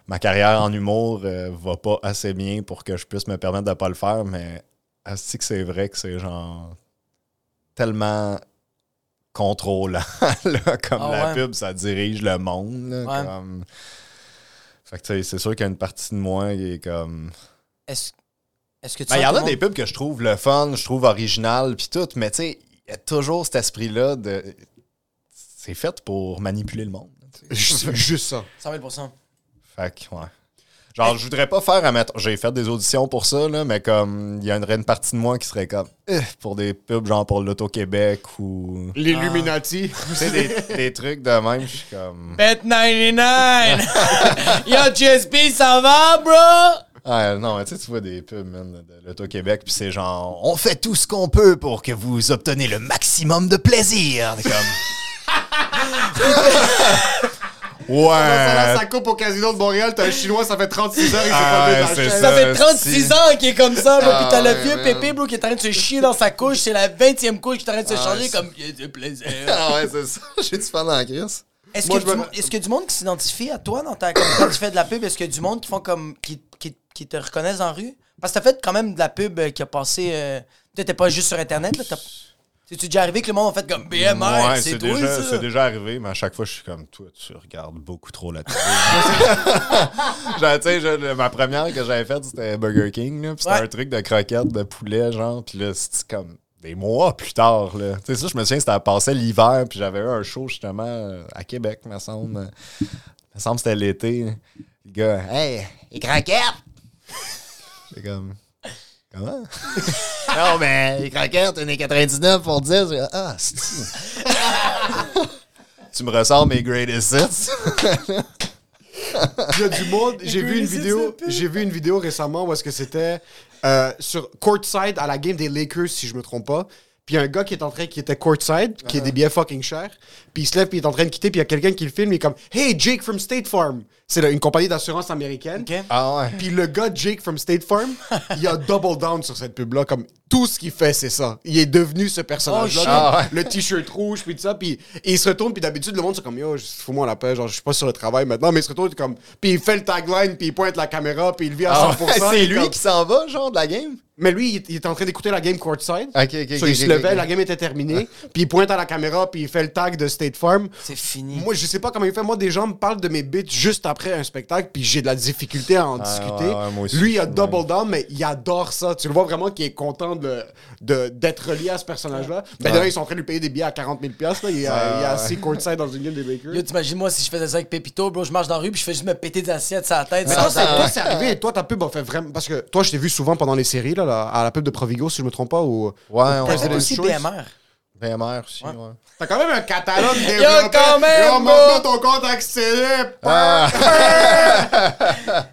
ma carrière en humour euh, va pas assez bien pour que je puisse me permettre de pas le faire. Mais asti que c'est vrai que c'est genre tellement contrôlant là, comme
Ah
la
ouais.
pub, ça dirige le monde. là,
Ouais.
comme... Fait que c'est sûr qu'il y a une partie de moi qui est comme.
Est-ce est-ce que tu
Ben, il y en a des pubs que je trouve le fun, je trouve original, puis tout, mais tu sais, il y a toujours cet esprit-là de. C'est fait pour manipuler le monde.
Juste juste ça.
100 000
Fait que, ouais. Genre, je voudrais pas faire à mettre. J'ai fait des auditions pour ça, là, mais comme, il y aurait une partie de moi qui serait comme. Eh, pour des pubs, genre pour l'Auto-Québec ou.
L'Illuminati.
Tu sais, des, des trucs de même, je suis comme.
Bet 99! Yo, GSP, ça va, bro?
Ah non, mais tu sais, tu vois des pubs, man, de l'Auto-Québec, puis c'est genre, on fait tout ce qu'on peut pour que vous obtenez le maximum de plaisir. Comme. ouais.
Ça, ça coupe au casino de Montréal, t'as un chinois, ça fait 36 heures, il s'est
Ah,
pas la chaise.
Ça fait
Euh,
36
si.
ans qu'il est comme ça, bro.
Ah,
Pis t'as le
ouais,
vieux
man.
pépé, bro, qui est en train de se chier dans sa couche. C'est la 20e couche qui est en train de se
Ah,
changer comme. Il y a du plaisir.
Ah ouais, c'est ça. J'ai du fan dans la crise.
Est-ce que,
me-
est-ce que du monde qui s'identifie à toi dans ta, comme quand tu fais de la pub, est-ce que du monde qui font comme qui, qui, qui te reconnaissent dans la rue? Parce que t'as fait quand même de la pub euh, qui a passé. Euh... T'étais pas juste sur Internet, là. C'est-tu déjà arrivé que le monde a fait comme BMR,
Ouais,
c'est
c'est déjà,
ça?
c'est déjà arrivé, mais à chaque fois, je suis comme toi, tu regardes beaucoup trop la télé. Genre, tu sais, je- ma première que j'avais faite, c'était Burger King, là, puis c'était
Ouais.
un truc de croquettes de poulet, genre, puis là, c'était comme des mois plus tard, là. Tu sais, ça, je me souviens, c'était passé l'hiver, puis j'avais eu un show, justement, à Québec, me semble. me semble que c'était l'été. Le gars, hey, les croquettes! C'est comme... Comment? non, mais les croquettes, on est 99 pour 10. Ah, c'est Tu me ressors mes greatest hits?
Il y a du monde. J'ai vu une vidéo. J'ai vu une vidéo récemment où est-ce que c'était euh, sur courtside à la game des Lakers, si je me trompe pas. Puis il y a un gars qui est en train, qui était courtside, qui est des billets fucking chers. Puis il se lève, puis il est en train de quitter, puis il y a quelqu'un qui le filme, il est comme Hey, Jake from State Farm. C'est une compagnie d'assurance américaine.
Ah ouais.
Puis le gars Jake from State Farm, il a double down sur cette pub-là. Comme tout ce qu'il fait, c'est ça. Il est devenu ce personnage-là.
Oh,
Ah ouais.
Le t-shirt rouge, puis tout ça. Puis et il se retourne, puis d'habitude, le monde, c'est comme Yo, je- fous-moi la paix. Genre, je suis pas sur le travail maintenant. Mais il se retourne, comme. Puis il fait le tagline, puis il pointe la caméra, puis il vit à 100%.
Ah ouais, c'est lui
comme-
qui s'en va, genre, de la game?
Mais lui, il, est- il est en train d'écouter la game courtside.
Ok, ok,
So,
ok,
il se levait, la game était terminée. puis il pointe à la caméra, puis il fait le tag de State Farm.
C'est fini.
Moi, je sais pas comment il fait. Moi, des gens me parlent de mes bits juste après un spectacle, puis j'ai de la difficulté à en discuter.
ouais, ouais, moi aussi.
Lui, il a double down, mais il adore ça. Tu le vois vraiment qu'il est content de, de- d'être relié à ce personnage-là. Ben,
Ouais.
d'ailleurs, ils sont en train de lui payer des billets à 40 000 là. Il, est- il est assis courtside dans une game des Lakers.
Yo, t'imagines moi si je faisais ça avec Pépito, bro, je marche dans la rue puis je fais juste me péter des assiettes sur la tête.
Mais toi, c'est arrivé. Toi, ta pub a fait vraiment. Parce que toi, je t'ai vu souvent pendant les séries, là, là, à la pub de Provigo, si je me trompe pas. Ou...
Ouais, ouais.
T'avais
President's
aussi. BMR.
BMR aussi, ouais.
T'as quand même un catalogue développé.
quand même,
Yo,
bro.
maintenant, ton compte accélère.
Ah.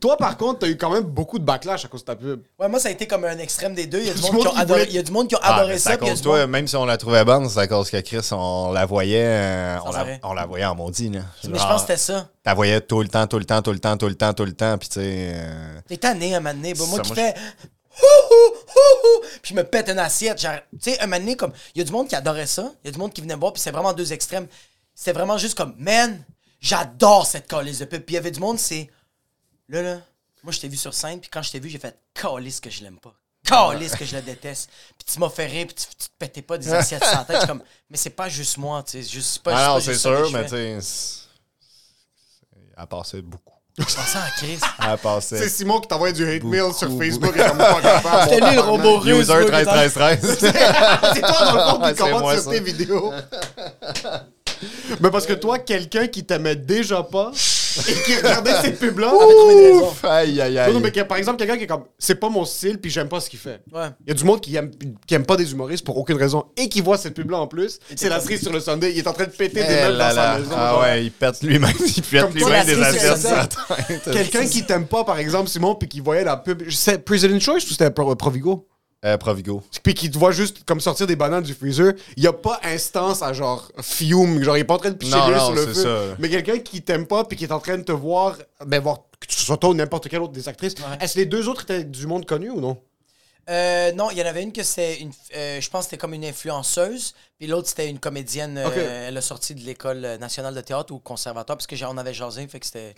Toi, par contre, t'as eu quand même beaucoup de backlash à cause de ta pub.
Ouais, moi ça a été comme un extrême des deux. Il y a du monde qui ont adoré,
voulait-
il y a du monde qui
Ah,
adoré ça
à
a
cause
du
de toi,
monde-
même si on la trouvait bonne, c'est à cause que Chris, on la voyait, euh, on, la, on la voyait en maudit, là.
Mais je pense que c'était ça.
T'as voyais tout le temps, tout le temps, tout le temps, tout le temps, tout le temps, puis tu sais... euh,
T'es tanné un moment donné. Moi
Ça,
qui
moi,
fais puis je me pète une assiette. Tu sais, un moment donné, comme, il y a du monde qui adorait ça, il y a du monde qui venait voir, puis c'est vraiment deux extrêmes. C'était vraiment juste comme, man, j'adore cette calice de pub. Puis il y avait du monde, c'est, là, là, moi je t'ai vu sur scène, puis quand je t'ai vu, j'ai fait calice que je l'aime pas. Calice que je le déteste. Puis tu m'as fait rire, puis tu, tu te pétais pas des assiettes sans tête. Comme, mais c'est pas juste moi, tu sais, juste pas,
Ah non, c'est
ça
sûr, mais tu sais... c'est- Elle passait beaucoup.
Je pensais.
Elle passait...
C'est Simon qui t'envoie du hate mail sur
Beaucoup,
Facebook et comme pas capable.
C'était lui le robot russe.
User
bro, qui était en-
13 13 13.
C'est toi, dans le fond, qui commente sur
ça.
tes vidéos. Mais parce que toi, quelqu'un qui t'aimait déjà pas et qui regardait ces pubs-là.
Trouvé.
Ouf! Aïe, aïe, aïe.
Non, mais par exemple, quelqu'un qui est comme, c'est pas mon style, puis j'aime pas ce qu'il fait.
Ouais.
Il y a du monde qui aime, qui aime pas des humoristes pour aucune raison et qui voit cette pub-là en plus. C'est la cerise sur le Sunday. Il est en train de péter des
Eh
meubles
là
dans sa
là.
maison.
Ah
genre.
ouais, il pète lui-même, il pète
Comme toi,
lui-même
la
des
cerise sur
assiettes
le
sur la tête.
Quelqu'un qui t'aime pas, par exemple, Simon, puis qui voyait la pub. C'est President Choice ou c'était Pro- Provigo?
Euh, Provigo.
Puis qui te voit juste comme sortir des bananes du freezer, il y a pas instance à genre fume, genre il est pas en train de picher
Non,
sur le feu.
ça.
Mais quelqu'un qui t'aime pas puis qui est en train de te voir, ben voir que ce soit toi ou n'importe quelle autre des actrices. Est-ce que les deux autres étaient du monde connu ou non?
Euh, non, il y en avait une que c'est une. euh, je pense que c'était comme une influenceuse, puis l'autre c'était une comédienne. euh, elle a sorti de l'école nationale de théâtre ou conservatoire, parce que j'en avais jasé, fait que c'était.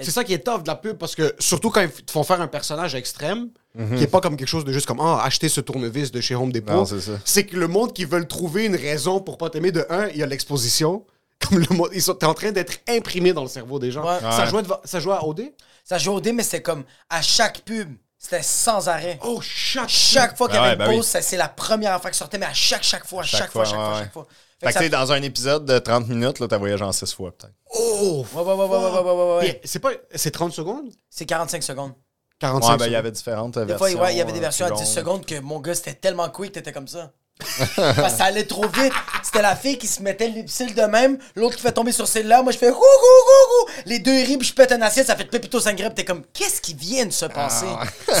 C'est ça qui est tough de la pub parce que surtout quand ils te font faire un personnage extrême,
Mhm.
qui est pas comme quelque chose de juste comme ah acheter ce tournevis de chez Home Depot.
Non, c'est ça.
c'est que le monde qui veulent trouver une raison pour pas t'aimer de un, il y a l'exposition. Comme le monde, ils sont t'es en train d'être imprimé dans le cerveau des gens.
Ouais.
Ça jouait devant- ça jouait à OD.
Ça jouait au dé, mais c'était comme à chaque pub, c'était sans arrêt.
Oh, chaque,
chaque fois qu'il y
ah
avait une
bah
pause, c'est la première fois que sortait, mais à chaque, chaque fois, à chaque, fois,
fois,
chaque fois, chaque fois.
Fait, que, que dans un épisode de 30 minutes, là, t'as voyagé en 6 fois, peut-être.
Oh!
Ouais, ouais, ouais, ouais, ouais, ouais,
C'est pas... C'est 30 secondes?
C'est 45 secondes.
45
ouais, ben, il y avait différentes
des
versions.
Fois, ouais, il y avait des versions à
euh,
10 secondes que mon gars, c'était tellement quick, t'étais comme ça. Parce que ça allait trop vite. C'était la fille qui se mettait le lip-sync de même, l'autre qui fait tomber sur celle-là. Moi, je fais hou, hou, hou, hou. Les deux rient, puis je pète un assiette, ça fait pépito sangré, puis t'es comme, qu'est-ce qui vient de se passer?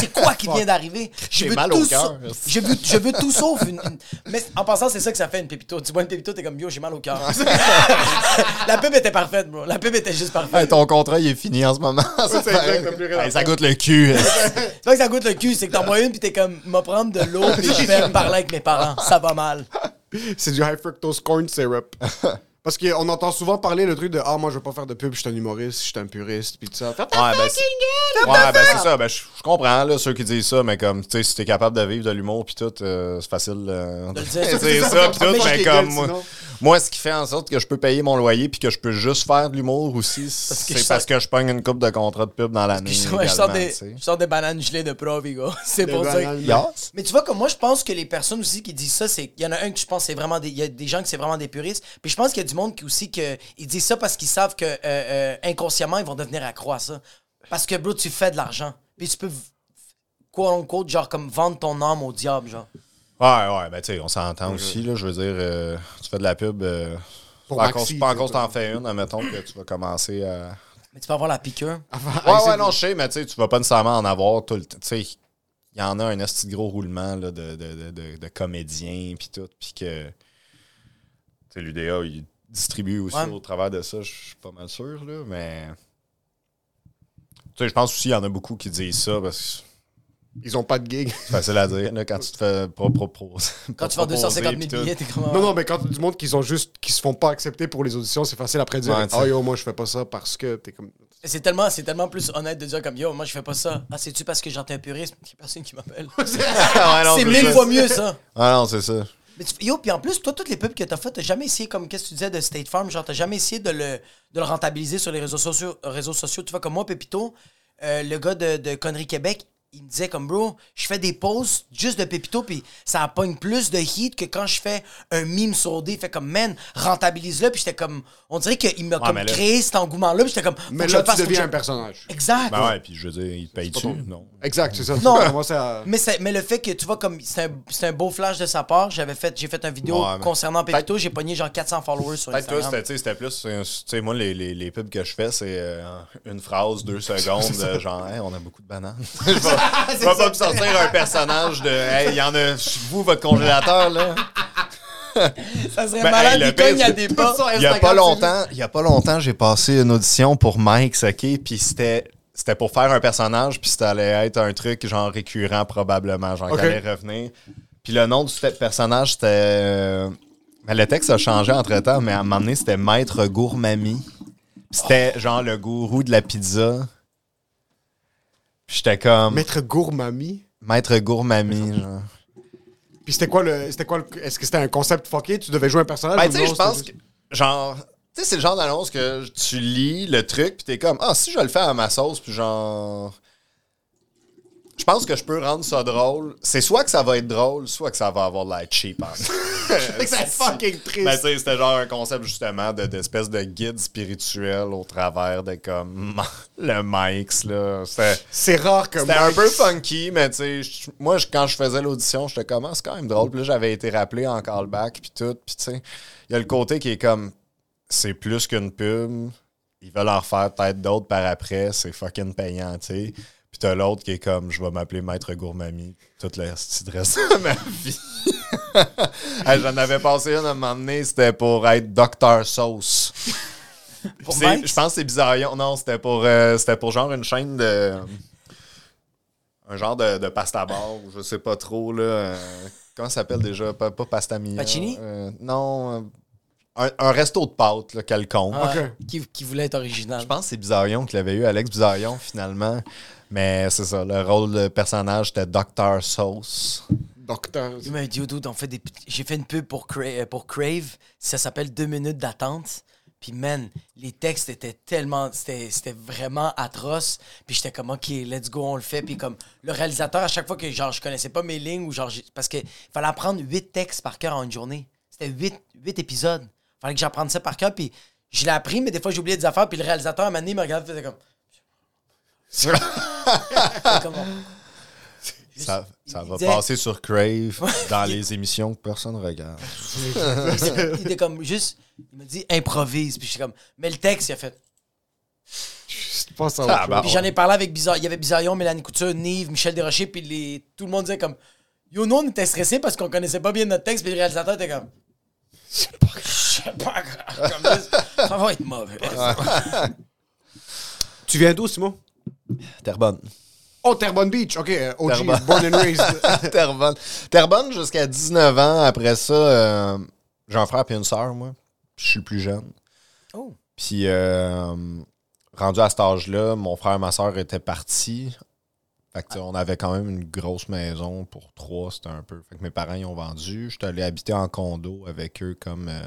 C'est quoi qui vient d'arriver? Je
Ah, J'ai
veux
mal
tout
au
sa-. Je veux, je veux tout sauf une, Mais en passant, c'est ça que ça fait une pépito. Tu vois une pépito, t'es comme, yo, j'ai mal au cœur. la pub était parfaite, bro. La pub était juste parfaite.
Hey, ton contrat, il est fini en ce moment. Hey, ça goûte le cul.
C'est pas que ça goûte le cul, c'est que t'en bois une, puis t'es comme, m'a prendre de l'eau, puis je vais parler avec mes parents. Ça va mal.
C'est du high fructose corn syrup. Parce qu'on entend souvent parler le truc de Ah, moi, je veux pas faire de pub, je suis un humoriste, je suis un puriste, puis tout ça. Fais ta
Ouais, ben,
gueule!
Ouais, ben c'est ça. Ben, je je comprends là, ceux qui disent ça, mais comme, tu sais, si t'es capable de vivre de l'humour puis tout, euh, c'est facile euh,
De le
de
dire.
C'est
ça
ça,
puis tout,
mais
comme,
gueule,
moi, ce qui fait en sorte que je peux payer mon loyer puis que je peux juste faire de l'humour aussi, c'est parce que je pogne une coupe de contrat de pub dans l'année.
Je, je sors des,
tu sais.
je sors des bananes gelées de Provi, gars. C'est pour ça. Mais tu vois, comme moi, je pense que les personnes aussi qui disent ça, c'est. Il y en a un que je pense c'est vraiment des. Il y a des gens que c'est vraiment des puristes. Puis je pense qu'il y a du monde qui aussi que. Ils disent ça parce qu'ils savent que euh, euh, inconsciemment, ils vont devenir accro à ça. Parce que, bro, tu fais de l'argent. Puis tu peux. Quoi en quote, genre, comme vendre ton âme au diable, genre.
Ouais, ouais, ben tu sais, on s'entend aussi, là, je veux dire, euh, tu fais de la pub, euh,
Pour
pas,
Maxi,
encore, t'en fais une, admettons que tu vas commencer à...
Mais tu peux avoir la piqûre.
Enfin,
Ouais, ouais, non, je sais, mais tu sais, tu vas pas nécessairement en avoir tout le temps. Tu sais, il y en a un esti de gros roulement là, de, de, de, de, de comédiens, puis tout, puis que. Tu sais, l'UDA, il distribue aussi
Ouais.
au travers de ça, je suis pas mal sûr, là, mais. Tu sais, je pense aussi qu'il y en a beaucoup qui disent ça parce que
Ils ont pas de gig.
c'est facile à dire, là, quand tu te fais pro, pro, pro-
Quand tu vends 250 000
puis tout.
billets, t'es comme.
Non, non, mais quand tu du monde qui sont juste, qui se font pas accepter pour les auditions, c'est facile après de dire
Ouais,
Ah
sais.
yo, moi je fais pas ça parce que t'es comme.
C'est tellement, c'est tellement plus honnête de dire comme yo, moi je fais pas ça. Ah, c'est-tu parce que j'entends un puriste? Il y a personne qui m'appelle.
Ouais, non,
c'est mille
ça.
fois mieux ça.
Ah non, c'est ça.
Mais tu- yo, puis en plus, toi, toutes les pubs que t'as faites, t'as jamais essayé, comme qu'est-ce que tu disais de State Farm, genre, t'as jamais essayé de le, rentabiliser sur les réseaux sociaux. Réseaux. Tu vois, comme moi, Pépito, euh, le gars de, de Connery Québec, il me disait comme, bro, je fais des posts juste de Pépito, puis ça pogne plus de hit que quand je fais un mime sur OD. Fait comme, man, rentabilise-le, puis j'étais comme, on dirait qu'il m'a comme
mais là-
créé cet engouement-là, puis j'étais comme,
Mais là,
le fasse,
tu deviens
je-
un personnage.
Exact.
Ben ouais, puis je veux dire, il te paye-tu?
ton-
Non.
Exact, c'est ça.
Non.
Commences à.
Mais, c'est- mais le fait que tu vois comme c'est un, c'est un beau flash de sa part, j'avais fait j'ai fait une vidéo
Ouais, mais-
concernant Pépito, j'ai pogné genre 400 followers sur
Peut-être toi,
Instagram.
sais, c'était plus. Tu sais, moi, les, les, les pubs que je fais, c'est euh, une phrase, deux secondes, de genre, hey, on a beaucoup de bananes. je vais pas me sortir un personnage de, hey, il y en a, vous, votre congélateur, là.
Ça serait
Ben,
malade,
hey,
il
pire,
à des pas.
Il y a pas longtemps, il y a pas longtemps, j'ai passé une audition pour Mike, ok, puis c'était. C'était pour faire un personnage, puis ça allait être un truc genre récurrent probablement, genre
Ok.
qui allait revenir. Puis le nom du personnage, c'était... euh, mais le texte a changé entre-temps, mais à un moment donné, c'était Maître Gourmami. C'était genre le gourou de la pizza. J'étais comme...
Maître Gourmami?
Maître Gourmami, genre.
Puis c'était quoi le. C'était quoi le- Est-ce que c'était un concept fucké? Tu devais jouer un personnage
Ben,
ou
tu sais,
non,
je pense que, genre, tu sais, c'est le genre d'annonce que tu lis le truc, puis t'es comme, ah, si je le fais à ma sauce, puis genre. Je pense que je peux rendre ça drôle. C'est soit que ça va être drôle, soit que ça va avoir de l'air cheap. hein.
C'est fucking triste.
Ben, c'était genre un concept justement de- d'espèce de, guide spirituel au travers de comme le Mike's, là.
C'est rare que.
C'était un peu funky, mais tu sais, moi, je- quand je faisais l'audition, j'étais comme, Ah, c'est quand même drôle. Puis là, j'avais été rappelé en callback, puis tout. Puis tu sais, il y a le côté qui est comme, c'est plus qu'une pub. Ils veulent en refaire peut-être d'autres par après. C'est fucking payant, tu sais. Puis t'as l'autre qui est comme, je vais m'appeler Maître Gourmami tout le petit reste de ma vie. Hey, J'en avais passé une à un moment donné, c'était pour être Dr Sauce. Je pense que c'est Bizarillon. Non, c'était pour, euh, c'était pour genre une chaîne de. Un genre de, de pasta bar, ou je sais pas trop, là. euh, comment ça s'appelle déjà? Pas, pas pasta mia.
Pacini?
euh, non. un, un resto de pâtes, là, quelconque.
Ah,
Ok.
qui, qui voulait être original.
Je pense que c'est Bizarillon qui l'avait eu, Alex Bizarillon, finalement. Mais c'est ça, le rôle de personnage, c'était Dr Sauce.
Docteur.
Il m'a dit, Yo, dude, on fait des... j'ai fait une pub pour, Cra- euh, pour Crave. Ça s'appelle Deux minutes d'attente. Puis, man, les textes étaient tellement. C'était c'était vraiment atroce. Puis, j'étais comme, OK, let's go, on le fait. Puis, comme, le réalisateur, à chaque fois que, genre, je connaissais pas mes lignes, ou genre, parce qu'il fallait apprendre huit textes par cœur en une journée. C'était huit, huit épisodes. fallait que j'apprenne ça par cœur. Puis, je l'ai appris, mais des fois, j'oubliais des affaires. Puis, le réalisateur, à un moment donné, il me regardait et faisait comme.
Ça, ça va
disait-
passer sur Crave dans les émissions que personne regarde.
il était comme juste. Il m'a dit improvise. Puis, je suis comme. Mais le texte, il a fait.
Je pense à
Ah, bah.
Puis j'en ai parlé avec Bizarre. Il y avait Bizarrion, Mélanie Couture, Nive, Michel Desrochers, puis les... tout le monde disait comme Yo, nous, on était stressés parce qu'on connaissait pas bien notre texte, puis le réalisateur était comme C'est pas grave. C'est pas. Comme ça, ça va être mauvais.
Tu viens d'où, Simon?
Terrebonne.
Oh, Terrebonne Beach. Ok, euh, OG,
Terrebonne.
born and raised.
Terrebonne. Terrebonne jusqu'à 19 ans. Après ça, euh, j'ai un frère et une sœur, moi. puis je suis le plus jeune.
Oh.
Puis, euh, rendu à cet âge-là, mon frère et ma soeur étaient partis. Fait que, tu sais, on avait quand même une grosse maison pour trois, c'était un peu. Fait que mes parents ils ont vendu. J'étais allé habiter en condo avec eux comme euh,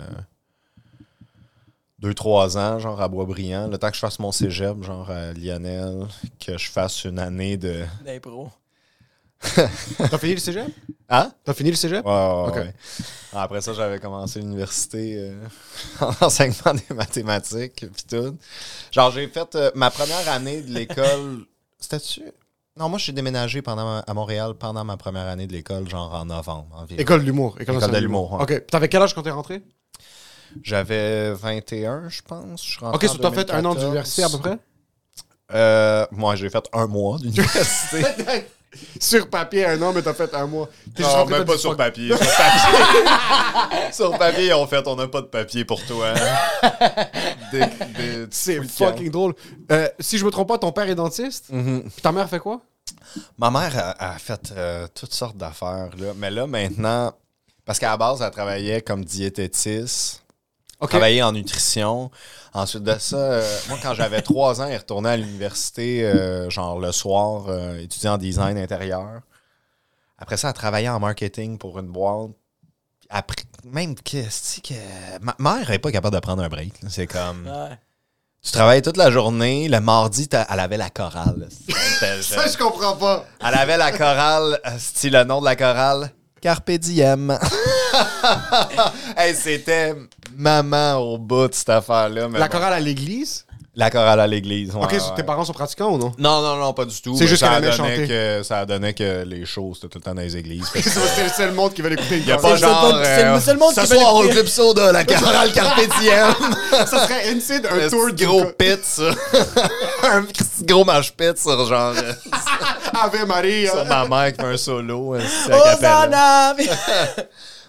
deux, trois ans, genre à Boisbriand. Le temps que je fasse mon cégep, genre à Lionel, que je fasse une année de.
D'impro.
T'as fini le cégep?
Hein?
T'as fini le cégep?
Ouais, ouais,
Ok.
ouais. Après ça, j'avais commencé l'université euh, en enseignement des mathématiques, puis tout. Genre, j'ai fait euh, ma première année de l'école. C'était-tu? Non, moi, je suis déménagé pendant, à Montréal pendant ma première année de l'école, genre en novembre environ.
École de l'humour. École,
de l'humour, ouais.
OK. T'avais quel âge quand t'es rentré?
J'avais 21, je pense. Je suis rentré
OK,
en
so t'as fait un an
2014.
d'université à peu près?
Euh, moi, j'ai fait un mois d'université.
sur papier, un an, mais t'as fait un mois.
Non, même pas sur papier. Sur papier, sur papier, en fait, on n'a pas de papier pour toi. Des-
C'est fucking drôle. Euh, si je me trompe pas, ton père est dentiste?
Mhm.
Puis ta mère fait quoi?
Ma mère a, a fait euh, toutes sortes d'affaires, là. mais là, maintenant, parce qu'à la base, elle travaillait comme diététiste,
OK.
travaillait en nutrition. Ensuite de ça, euh, moi, quand j'avais trois ans, elle retournait à l'université, euh, genre le soir, euh, étudiant en design intérieur. Après ça, elle travaillait en marketing pour une boîte. Après, même que, que ma mère n'est pas capable de prendre un break. C'est comme,
Ouais.
tu travailles toute la journée, le mardi, t'as- elle avait la chorale.
Ça, je comprends pas.
elle avait la chorale, style le nom de la chorale, Carpe Diem. hey, c'était maman au bout de cette affaire-là.
La
bon.
chorale à l'église?
La chorale à l'église. ouais,
OK,
ouais.
tes parents sont pratiquants ou non?
Non, non, non, pas du tout.
C'est juste
ça
qu'elle aimait
donnait
chanter.
que Ça donnait que les shows, c'était tout le temps dans les églises.
C'est le seul monde qui va l'écouter.
Il y a
C'est
pas
le seul
genre.
monde- c'est le
euh,
seul monde
ce
qui veut
soir, au
l'écouter.
Club Soda, la chorale Carpe Diem.
Ça serait inside un tour du
gros pit, ça. un petit gros marche pit sur genre. euh,
Ave Maria.
sur ma mère qui fait un solo. euh, c'est a cappella.
Hosanna!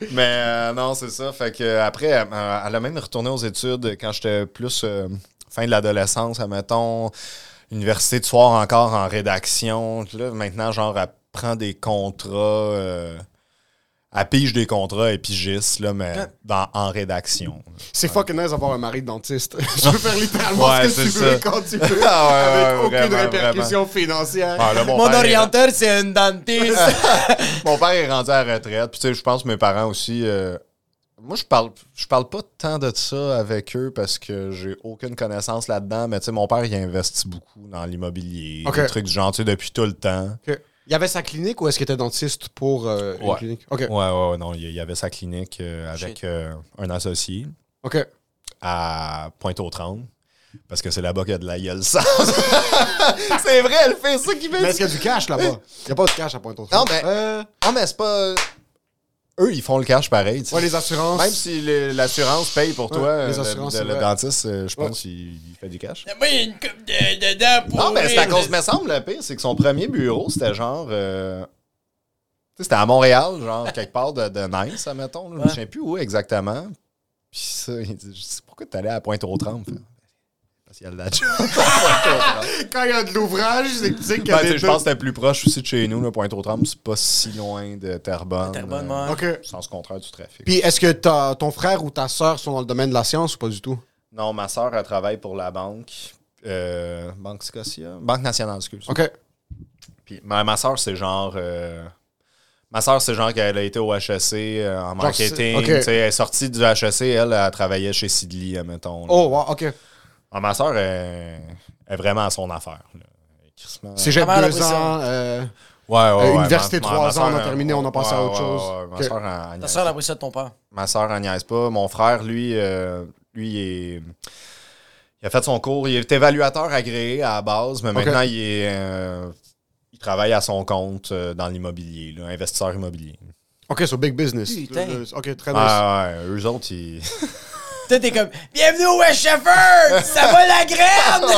Mais euh, non, c'est ça. Fait que euh, après, elle, euh, elle a même retourné aux études quand j'étais plus fin de l'adolescence, admettons, université de soir encore en rédaction. Là, maintenant, genre, elle prend des contrats. Elle pige des contrats et pigiste, là, mais dans, en rédaction.
C'est fucking nice d'avoir un mari de dentiste. je peux faire littéralement
Ouais,
ce que tu veux
ça.
quand tu veux.
Ah ouais,
avec
ouais,
aucune
vraiment,
répercussion financière.
Ah, là, mon,
Mon
père est-
orienteur, c'est un dentiste.
mon père est rendu à la retraite. Puis, tu sais, je pense que mes parents aussi. euh, moi, je parle, je parle pas tant de ça avec eux parce que j'ai aucune connaissance là-dedans. Mais, tu sais, mon père, il a investi beaucoup dans l'immobilier, des trucs du genre, tu sais, depuis tout le temps.
Il y avait sa clinique ou est-ce qu'il était dentiste pour euh, une
Ouais.
clinique? OK.
Ouais, ouais, ouais, non, il y avait sa clinique euh, avec euh, un associé
OK.
à Pointe-aux-Trembles. Parce que c'est là-bas qu'il y a de la gueule sale. c'est vrai, elle fait ça qui fait
Mais est-ce qu'il y a du cash là-bas? Il n'y a pas de cash à pointe
Non, mais-
Euh,
Ah, mais c'est pas. Eux, ils font le cash pareil.
ouais, les assurances.
Même si l'assurance paye pour
Ouais,
toi,
les
le-
assurances,
le, dentiste, euh, je pense qu'il il fait du cash.
Moi, il y a une coupe de, de dents pour.
Non, mais c'est à cause, me semble, le pire, c'est que son premier bureau, c'était genre. euh, tu sais, c'était à Montréal, genre, quelque part de, de Nice, admettons. là. Je
Ouais.
ne sais plus où exactement. Puis ça, il dit Je sais pourquoi t'allais à Pointe-aux-Trembles De la job.
Quand il y a de l'ouvrage, c'est que tu sais y
Ben, je pense que c'était plus proche aussi de chez nous, là, Pointe-aux-Trembles. C'est pas si loin de Terrebonne.
Terrebonne,
euh,
ouais.
OK.
Sens contraire du trafic.
Puis est-ce que ta- ton frère ou ta soeur sont dans le domaine de la science ou pas du tout?
Non, ma soeur, elle travaille pour la banque. euh, banque Scotia? Banque nationale, excuse.
OK.
Puis ma, ma soeur, c'est genre. euh, ma soeur, c'est genre qu'elle a été au HEC euh, en marketing.
c'est- ok.
Tu sais, Elle est sortie du HEC, elle, elle travaillait chez Sidley, admettons. là.
Oh, wow, OK.
Ah, ma soeur est, est vraiment à son affaire.
C'est j'ai deux
ça?
ans. euh,
Ouais, ouais,
Euh,
ouais,
université,
ma-
trois
ma
ans,
soeur,
on a terminé, on a passé à autre
ouais,
chose.
ouais, ma soeur, elle
Ta soeur
pas.
a ça de ton père.
Ma soeur, elle niaise pas. Mon frère, lui, euh, lui, il est. Il a fait son cours. Il est évaluateur agréé à la base, mais maintenant, il est. euh, il travaille à son compte dans l'immobilier, investisseur immobilier.
OK, so big business.
Putain.
OK, très nice.
Ah ouais, eux autres, ils.
Toi, t'es comme Bienvenue au West Shepherd! Ça va la graine!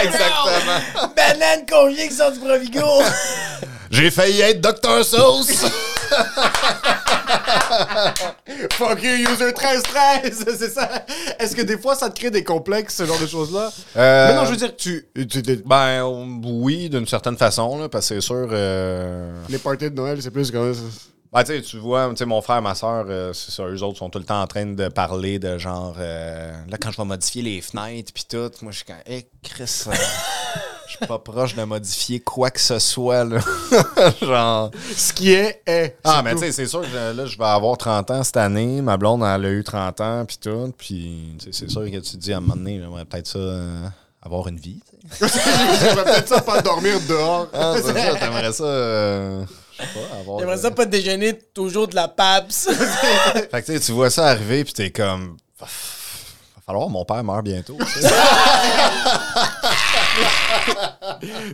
Exactement.
Banane congelée qui sort du Provigo!
J'ai failli être Dr. Sauce.
Fuck you, user 1313! c'est ça. Est-ce que des fois, ça te crée des complexes, ce genre de choses-là?
Euh,
Mais non, je veux dire, tu. tu-
Ben oui, d'une certaine façon, là, parce que c'est sûr. euh,
les parties de Noël, c'est plus comme.
Ben, tu vois, mon frère, ma soeur, c'est ça, eux autres sont tout le temps en train de parler de genre, euh, là, quand je vais modifier les fenêtres puis tout, moi, je suis quand, hé, Chris, euh, je suis pas proche de modifier quoi que ce soit, là. genre.
Ce qui est, est.
Ah, mais tu sais, c'est sûr que là, je vais avoir 30 ans cette année. Ma blonde, elle a eu 30 ans, puis tout. Puis, c'est sûr que tu te dis à un moment donné, j'aimerais peut-être ça, euh, avoir une vie. tu sais.
Peut-être ça pas dormir dehors.
Ah, c'est ça, t'aimerais ça, euh, je sais pas, avoir.
J'aimerais
euh,
ça pas déjeuner toujours de la PAPS.
Fait que tu sais, tu vois ça arriver, puis t'es comme. Va falloir que mon père meure bientôt.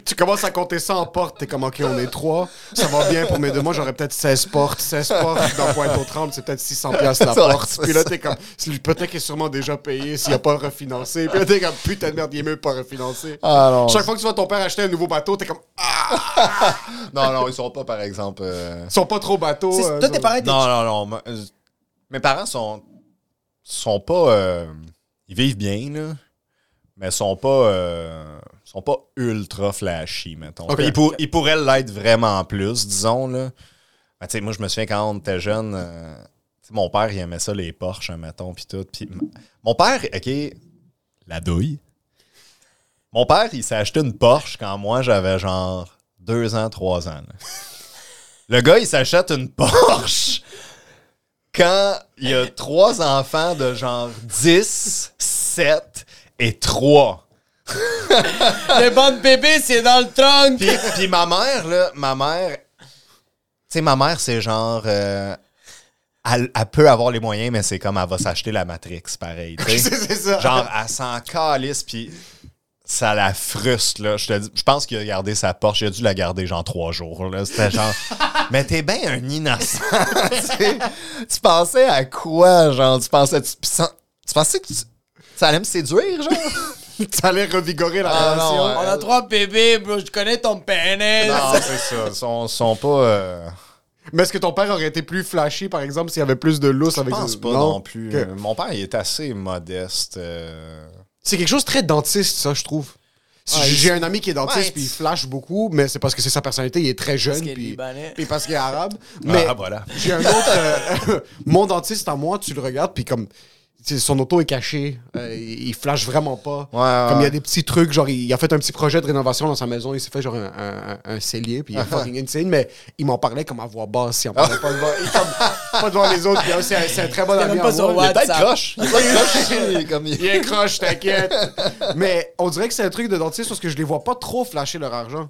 tu
commences à compter ça en portes. T'es comme, OK, on est trois. Ça va bien pour mes deux. Moi, j'aurais peut-être 16 portes. 16 portes dans Pointe-aux-Trembles, c'est peut-être 600 piastres la porte. Puis là, t'es comme, peut-être qu'il est sûrement déjà payé s'il a pas refinancé. Puis là, t'es comme, putain de merde, il est mieux pas refinancer.
Ah non.
Chaque fois que tu vois ton père acheter un nouveau bateau, t'es comme, ah,
Non, non, ils sont pas, par exemple. euh,
ils sont pas trop bateaux.
C'est-
euh,
Toi, t'es t'es
Non, non, non. ma- euh, Mes parents sont. sont pas. euh, Ils vivent bien, là. Mais sont pas. euh, sont pas ultra flashy, mettons.
Ok.
Ils, pour- ils pourraient l'être vraiment plus, disons, là. Ben, moi, je me souviens quand on était jeune. euh, mon père, il aimait ça, les Porsche, mettons, puis tout. Mon père, OK, la douille. Mon père, il s'est acheté une Porsche quand moi, j'avais genre deux ans, trois ans. là. Le gars, il s'achète une Porsche quand il y a trois enfants de genre 10, 7 et 3.
Le banc de bébé, c'est dans le trunk.
Puis, puis ma mère, là, ma mère, tu sais, ma mère, c'est genre, euh, elle, elle peut avoir les moyens, mais c'est comme elle va s'acheter la Matrix, pareil.
C'est ça.
Genre, elle s'en calisse, puis ça la frustre, là. Je te dis, je pense qu'il a gardé sa Porsche. Il a dû la garder, genre, trois jours, là. C'était genre... mais t'es bien un innocent. Tu pensais à quoi, genre? Tu pensais... Tu, tu pensais que tu- ça allait me séduire, genre?
Ça allait revigorer la
Ah,
relation.
non,
On a trois bébés, bro. Je connais ton pénis.
non, c'est ça. Ils sont, sont pas... euh,
Mais est-ce que ton père aurait été plus flashy, par exemple, s'il y avait plus de lousse
Je
avec
pense pas non, plus.
Ok.
Euh, Mon père, il est assez modeste. euh,
C'est quelque chose de très dentiste, ça, je trouve. Si
Ouais,
J'ai un ami qui est dentiste, puis il flash beaucoup, mais c'est parce que c'est sa personnalité, il est très jeune, puis parce qu'il est arabe. Mais
Ah, voilà.
j'ai un autre... euh, mon dentiste à moi, tu le regardes, puis comme... Son auto est caché, euh, il flash vraiment pas.
Ouais, ouais,
Comme il y a des petits trucs, genre il, il a fait un petit projet de rénovation dans sa maison, il s'est fait genre un, un, un- un cellier, puis il est fucking insane, mais il m'en parlait comme à voix basse, il en parlait pas devant, il- pas devant les autres, puis, euh, c'est un, un très bon ami
pas sur
moi.
Il est peut-être
WhatsApp.
croche. Il est croche. Il est
croche, t'inquiète. Mais on dirait que c'est un truc de dentiste parce que je les vois pas trop flasher leur argent.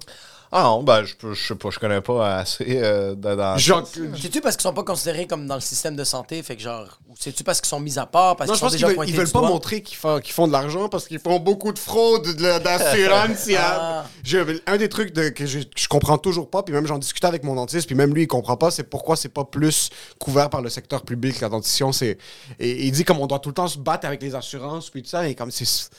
Ah non, ben, je, peux- je sais pas, je connais pas assez euh, de dans-
Genre,
C'est-tu parce qu'ils sont pas considérés comme dans le système de santé, fait que genre, ou c'est-tu parce qu'ils sont mis à part, parce
non,
qu'ils sont
qu'ils veulent,
pointés
ils veulent pas
doigt?
montrer qu'ils font, qu'ils font de l'argent parce qu'ils font beaucoup de fraude, de- d'assurance.
Ah.
Un des trucs de- que je, je comprends toujours pas, puis même j'en discutais avec mon dentiste, puis même lui il comprend pas, c'est pourquoi c'est pas plus couvert par le secteur public la dentition. C'est et, il dit comme on doit tout le temps se battre avec les assurances puis tout ça, et comme c'est-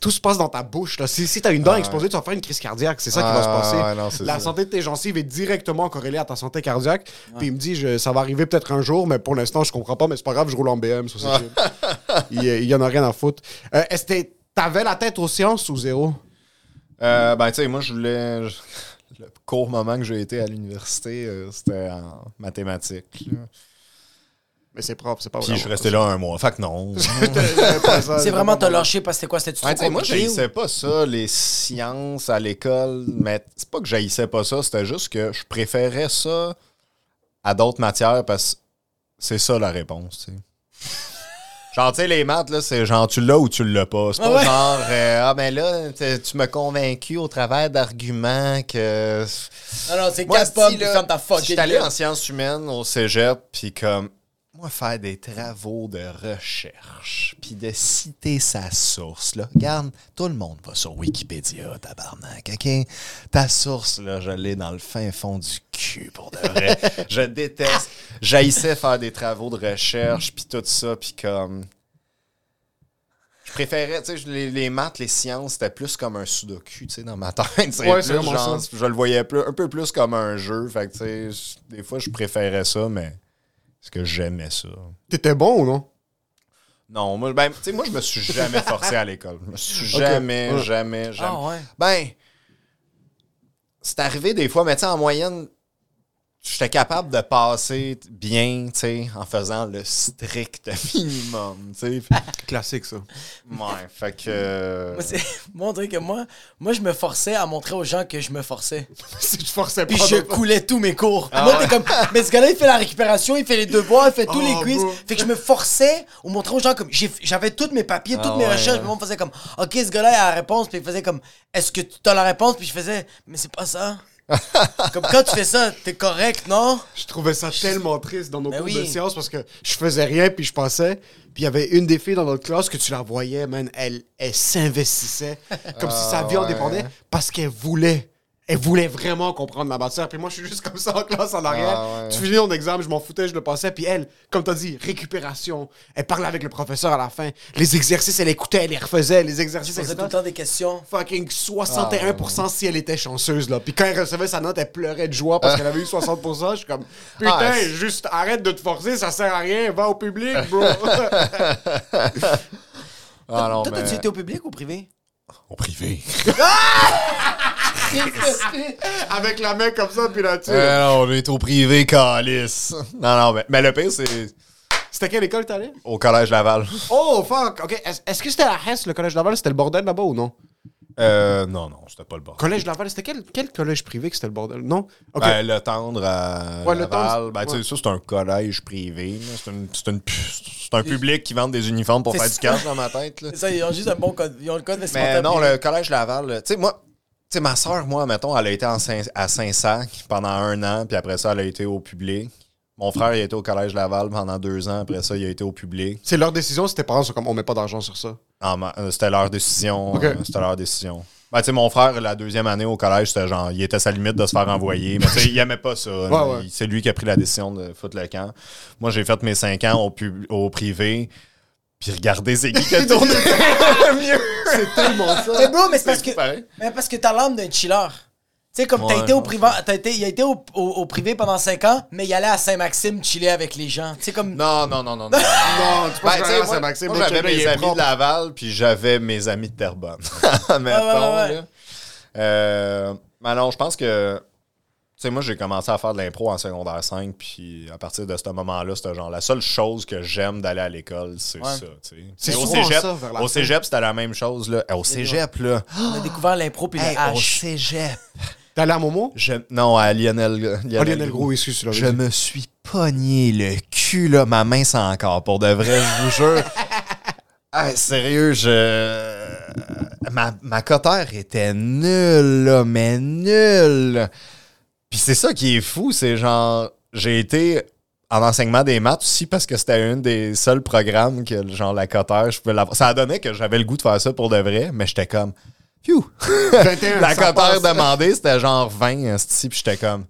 tout se passe dans ta bouche. Là. Si, si tu as une dent exposée, tu vas faire une crise cardiaque. C'est ça qui va se passer.
non,
la
ça.
santé de tes gencives est directement corrélée à ta santé cardiaque. Puis il me dit, je- ça va arriver peut-être un jour, mais pour l'instant, je comprends pas. Mais c'est pas grave, je roule en BM. ça, il, il y en a rien à foutre. Euh, Est-ce que t'avais la tête aux sciences ou zéro?
Euh, ben, tu sais, moi, je voulais. je- Le court moment que j'ai été à l'université, euh, c'était en mathématiques. là.
Mais c'est propre, c'est pas
Puis je suis resté là un mois. Fait que non.
C'est vraiment t'as lâché parce que c'était quoi? C'était trop
Ouais, moi,
compliqué, ou-
j'haïssais pas ça, les sciences à l'école, mais c'est pas que j'haïssais pas ça, c'était juste que je préférais ça à d'autres matières parce que c'est ça la réponse, tu sais. Genre, tu sais, les maths, là, c'est genre, tu l'as ou tu l'as pas. C'est pas
Ah ouais.
genre, euh, ah, ben là, tu m'as convaincu au travers d'arguments que.
Non, non, c'est pommes,
si,
ta
si
fucking
j'étais allé en sciences humaines au cégep, puis comme, moi, faire des travaux de recherche, puis de citer sa source, là. Regarde, tout le monde va sur Wikipédia, tabarnak, OK? Ta source, là, je l'ai dans le fin fond du cul, pour de vrai. je déteste. J'haïssais faire des travaux de recherche, puis tout ça, puis comme... Je préférais, tu sais, les, les maths, les sciences, c'était plus comme un sudoku, tu sais, dans ma tête.
Ouais,
plus genre. Je le voyais plus, un peu plus comme un jeu. Fait que, tu sais, des fois, je préférais ça, mais est-ce que j'aimais ça?
T'étais bon ou non?
Non, moi, ben, tu sais, moi, je me suis jamais forcé à l'école. Je me suis
Ok.
jamais, jamais, jamais.
Ah ouais.
Ben, c'est arrivé des fois, mais tu sais, en moyenne, j'étais capable de passer bien, tu sais, en faisant le strict minimum, tu sais.
Classique, ça.
Ouais, fait que. euh,
Moi, c'est- moi, on dirait que moi, moi, je me forçais à montrer aux gens que je me forçais.
si tu forçais
Puis
pas.
je
d'autres-
coulais tous mes cours. moi, t'es comme, mais ce gars-là, il fait la récupération, il fait les devoirs, il fait tous
Oh,
les quiz.
bro.
Fait que je me forçais ou montrer aux gens comme, j'avais tous mes papiers, toutes
Ah
mes
ouais,
recherches.
ouais.
Puis le monde faisait comme, ok, ce gars-là, il a la réponse. Puis il faisait comme, est-ce que tu as la réponse? Puis je faisais, mais c'est pas ça. Comme quand tu fais ça, t'es correct, non?
Je trouvais ça tellement triste dans nos
Ben
cours
oui.
de sciences parce que je faisais rien puis je passais. Puis il y avait une des filles dans notre classe que tu la voyais, man, elle, elle s'investissait comme si sa vie en
ouais.
dépendait parce qu'elle voulait. Elle voulait vraiment comprendre ma matière. Puis moi, je suis juste comme ça en classe en arrière.
Ah ouais.
Tu finis ton examen, je m'en foutais, je le passais. Puis elle, comme t'as dit, récupération. Elle parlait avec le professeur à la fin. Les exercices, elle écoutait, elle les refaisait. Les exercices, elle
tout le temps des questions.
fucking 61% si elle était chanceuse, là. Puis quand elle recevait sa note, elle pleurait de joie parce qu'elle avait eu 60%. Je suis comme, putain,
Ah, c'est-
juste arrête de te forcer, ça sert à rien, va au public, bro.
Ah non,
Toi,
mais...
t'as-tu été au public ou au privé?
Au privé.
Avec la main comme ça, puis là.
Euh, non, on est au privé, calice. Non, non, mais, mais le pire, c'est
C'était quelle école t'allais?
au collège Laval.
Oh, fuck, ok. Est-ce est-ce que c'était la Hesse, le collège Laval? C'était le bordel là-bas ou non?
Euh, non, non, c'était pas le bord.
Collège Laval, c'était quel, quel collège privé que c'était le bordel? Non? Ok.
Ben, le tendre à
Ouais, le
Laval,
Tendre,
ben, tu sais,
ouais.
ça, c'est un collège privé. C'est une- c'est une- c'est un public qui vend des uniformes pour
C'est
faire du cash dans ma tête. Là.
C'est ça, ils ont juste un bon code. Ils ont le code
Mais non, le collège Laval, tu sais, moi, tu sais, ma soeur, moi, mettons, elle a été en Saint- à Saint-Sac pendant un an, puis après ça, elle a été au public. Mon frère, il a été au collège Laval pendant deux ans, après ça, il a été au public.
C'est leur décision, si tes parents sont comme, on met pas d'argent sur ça?
Ah, euh, c'était leur décision. Euh, c'était leur décision. Ben, tu sais, mon frère, la deuxième année au collège, c'était genre, il était à sa limite de se faire envoyer. Mais tu sais, il aimait pas ça.
ouais.
C'est lui qui a pris la décision de foutre le camp. Moi, j'ai fait mes cinq ans au, pub- au privé. Puis regardez, c'est qui qui a tourné mieux.
C'est tellement ça.
Mais bro, mais c'est parce que.
pareil.
Mais parce que t'as l'âme d'un chiller. Tu sais, comme t'as
Ouais,
été au privé, t'as été, il a été au, au- au privé pendant 5 ans, mais il allait à Saint-Maxime chiller avec les gens. Tu sais, comme.
Non, non, non, non. non.
Non, tu penses
Ben, tu sais,
que
moi, j'avais mes amis
propre.
de Laval, puis j'avais mes amis de Terrebonne. Mettons,
ouais, ouais.
là. Euh, mais non, je pense que... Tu sais, moi, j'ai commencé à faire de l'impro en secondaire 5, puis à partir de ce moment-là, c'était genre la seule chose que j'aime d'aller à l'école, c'est
Ouais.
ça, tu sais.
C'est
au cégep,
ça,
au
fin.
cégep, c'était la même chose, là. Au cégep, là.
On a découvert l'impro puis
Hey,
le
au cégep.
Allé à Momo?
Je- non, à Lionel, Lionel,
Lionel Gros, excuse,
Je me suis pogné le cul, là. Ma main, c'est encore. Pour de vrai, je vous jure. Ah, sérieux, je. Ma, ma cotère était nulle, là, mais nulle. Puis c'est ça qui est fou, c'est genre. J'ai été en enseignement des maths aussi parce que c'était un des seuls programmes que, genre, la cotère, je pouvais l'avoir. Ça a donné que j'avais le goût de faire ça pour de vrai, mais j'étais comme. Phew!
21,
La
passe.
demandée, c'était genre 20, esti, puis j'étais comme.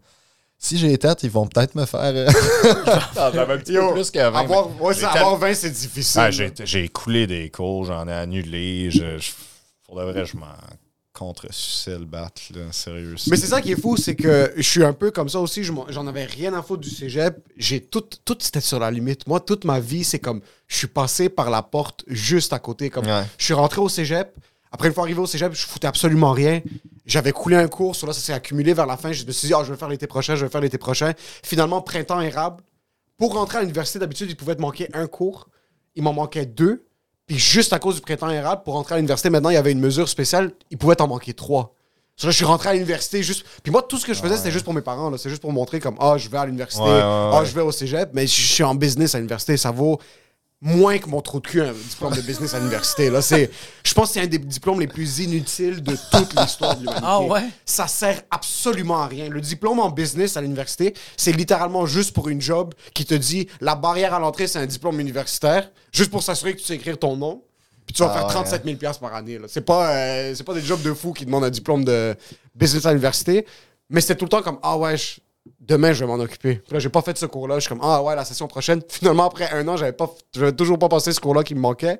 Si j'ai tête, ils vont peut-être me faire. euh, J'avais un petit peu plus que 20.
Avoir,
mais
ouais, avoir 20, c'est difficile.
Ah, j'ai, coulé des cours, j'en ai annulé. Je, je- pour de vrai, je m'en contre-suçais le battre, là, sérieux.
Mais c'est ça qui est fou, c'est que je suis un peu comme ça aussi. J'en avais rien à foutre du cégep. J'ai tout, tout c'était sur la limite. Moi, toute ma vie, c'est comme je suis passé par la porte juste à côté. Comme
Ouais.
je suis rentré au cégep. Après, une fois arrivé au cégep, je foutais absolument rien. J'avais coulé un cours. Là, ça s'est accumulé vers la fin. Je me suis dit, ah, je vais faire l'été prochain, je vais faire l'été prochain. Finalement, printemps érable. Pour rentrer à l'université, d'habitude, il pouvait te manquer un cours. Il m'en manquait deux. Puis juste à cause du printemps érable, pour rentrer à l'université, maintenant, il y avait une mesure spéciale. Il pouvait t'en manquer trois. Là, je suis rentré à l'université juste. Puis moi, tout ce que je faisais, c'était juste pour mes parents. C'est juste pour montrer comme, ah, je vais à l'université,
Ouais, ouais, ouais.
je vais au cégep. Mais je suis en business à l'université. Ça vaut moins que mon trou de cul, un diplôme de business à l'université. Là, c'est, je pense que c'est un des diplômes les plus inutiles de toute l'histoire de l'humanité.
Ah ouais?
Ça sert absolument à rien. Le diplôme en business à l'université, c'est littéralement juste pour une job qui te dit la barrière à l'entrée, c'est un diplôme universitaire, juste pour s'assurer que tu sais écrire ton nom. Puis tu vas
Ah
faire
ouais.
37 000 piastres par année. là. C'est pas, euh, c'est pas des jobs de fou qui demandent un diplôme de business à l'université. Mais c'était tout le temps comme Ah ouais, je- demain je vais m'en occuper. Puis là, j'ai pas fait ce cours-là. Je suis comme Ah ouais, la session prochaine. Finalement, après un an, j'avais pas, j'avais toujours pas passé ce cours-là qui me manquait.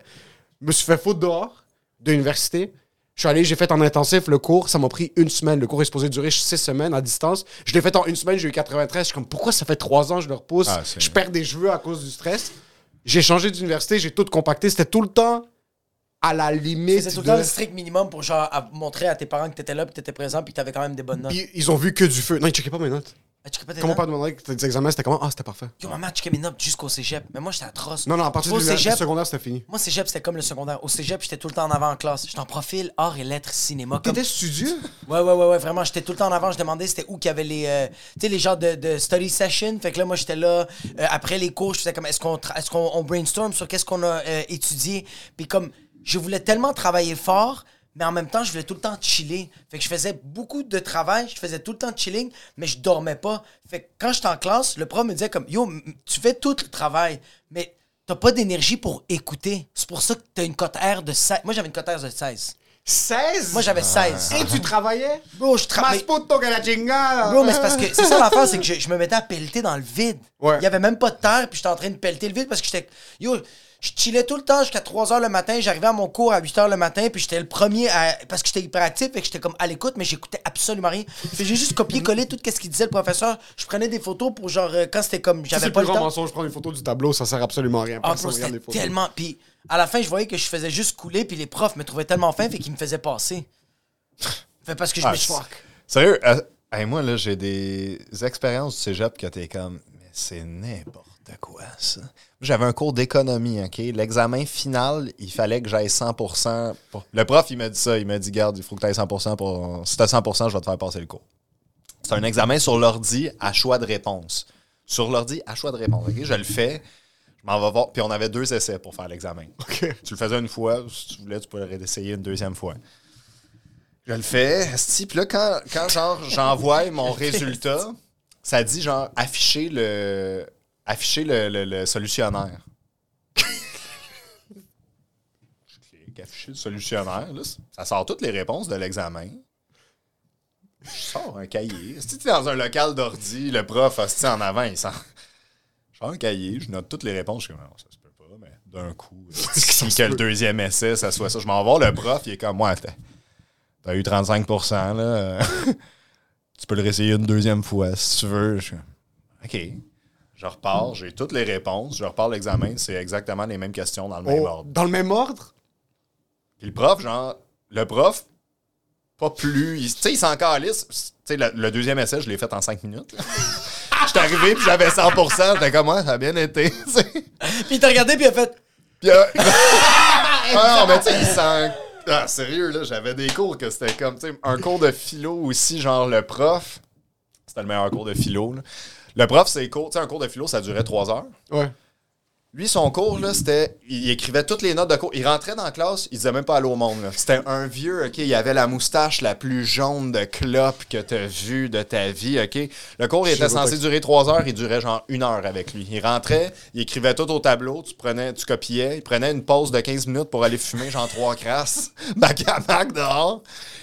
Je me suis fait foutre dehors de l'université. Je suis allé, j'ai fait en intensif le cours. Ça m'a pris une semaine. Le cours est supposé durer six semaines à distance. Je l'ai fait en une semaine, j'ai eu 93. Je suis comme Pourquoi ça fait trois ans que je le repousse?
Ah,
Je perds des cheveux à cause du stress. J'ai changé d'université, j'ai tout compacté. C'était tout le temps à la limite.
C'est tout le
de-
temps le strict minimum pour genre à- montrer à tes parents que t'étais là, puis t'étais présent, puis que t'avais quand même des bonnes notes.
Puis ils ont vu que du feu. Non, ils checkaient pas mes notes.
Tes
Comment pas demander que tes examens, c'était comment? Ah, c'était parfait.
Yo, maman, checkait mes notes jusqu'au cégep. Mais moi, j'étais atroce.
Non, non, à partir du,
cégep,
secondaire, c'était fini.
Moi, cégep, c'était comme le secondaire. Au cégep, j'étais tout le temps en avant en classe. J'étais en profil, art et lettres, cinéma. Comme...
T'étais studieux?
Ouais, ouais, ouais, ouais, vraiment. J'étais tout le temps en avant. Je demandais c'était où qu'il y avait les, euh, tu sais, les genres de, de study session. Fait que là, moi, j'étais là. euh, après les cours, je faisais comme, est-ce qu'on est-ce qu'on on brainstorm sur qu'est-ce qu'on a euh, étudié? Puis comme, je voulais tellement travailler fort, mais en même temps, je voulais tout le temps chiller. Fait que je faisais beaucoup de travail, je faisais tout le temps de chilling, mais je dormais pas. Fait que quand j'étais en classe, le prof me disait comme, yo, tu fais tout le travail, mais t'as pas d'énergie pour écouter. C'est pour ça que t'as une cote R de 16. Moi, j'avais une cote R de 16.
16?
Moi, j'avais 16.
Et tu travaillais?
Bro, je travaillais. Bro, mais c'est parce que c'est ça l'affaire, c'est que je, je me mettais à pelleter dans le vide.
Ouais.
Il y avait même pas de terre, puis j'étais en train de pelleter le vide parce que j'étais. Yo, je chillais tout le temps jusqu'à 3 h le matin. J'arrivais à mon cours à 8 h le matin, puis j'étais le premier à. Parce que j'étais hyperactif, et que j'étais comme à l'écoute, mais j'écoutais absolument rien. Puis j'ai juste copié-collé tout ce qu'il disait le professeur. Je prenais des photos pour genre. euh, Quand c'était comme.
C'est
J'avais pas le
grand
temps.
mensonge, prendre une photo du tableau, ça sert absolument à rien.
Ah, bro, tellement. Puis à la fin, je voyais que je faisais juste couler, puis les profs me trouvaient tellement fin, fait qu'ils me faisaient passer. Fait parce que je
Ah,
me
c'est- Sérieux, euh, hey, moi, là, j'ai des expériences du cégep que t'es comme, mais c'est n'importe quoi, ça. J'avais un cours d'économie, OK? L'examen final, il fallait que j'aille 100 pour- Le prof, il m'a dit ça. Il m'a dit, garde, il faut que tu ailles 100% pour... Si t'as 100% je vais te faire passer le cours. C'est un examen sur l'ordi à choix de réponse. Sur l'ordi à choix de réponse, OK? Je le fais. Je m'en vais voir. Puis on avait deux essais pour faire l'examen. Tu le faisais une fois. Si tu voulais, tu pouvais le réessayer une deuxième fois. Je le fais, puis là, quand, quand genre, j'envoie mon résultat, ça dit genre afficher le, afficher le, le- le solutionnaire. Je clique afficher le solutionnaire, là, ça sort toutes les réponses de l'examen. Je sors un cahier. Si tu es dans un local d'ordi, le prof, esti, en avant, il sort. Je sors un cahier, je note toutes les réponses. Je suis comme, non, ça se peut pas, mais d'un coup, si que le deuxième essai, ça soit ça. Je m'en vais le prof, il est comme, moi, t'as eu 35 là. tu peux le réessayer une deuxième fois si tu veux. Je suis OK. Je repars, j'ai toutes les réponses, je repars l'examen, c'est exactement les mêmes questions dans le même
Oh,
ordre.
dans le même ordre?
Puis le prof, genre, le prof, pas plus. Tu sais, il s'en calisse. Tu sais, le, le deuxième essai, je l'ai fait en 5 minutes. J'étais arrivé, puis j'avais 100 J'étais comme, ouais, ça a bien été.
Puis il t'a regardé, puis il a fait.
Puis, euh, ah non, mais tu sais, il s'en. Ah, sérieux, là, j'avais des cours que c'était comme, tu sais, un cours de philo aussi, genre le prof. C'était le meilleur cours de philo, là. Le prof, c'est cours, tu sais, un cours de philo, ça durait 3 heures.
Ouais.
Lui, son cours, là, c'était. Il écrivait toutes les notes de cours. Il rentrait dans la classe, il disait même pas allô au monde. C'était un vieux, OK? Il avait la moustache la plus jaune de clope que t'as vue de ta vie, OK? Le cours, il était censé durer trois heures, il durait genre une heure avec lui. Il rentrait, il écrivait tout au tableau, tu prenais, tu copiais, il prenait une pause de 15 minutes pour aller fumer, genre trois crasses, bac à bac dehors.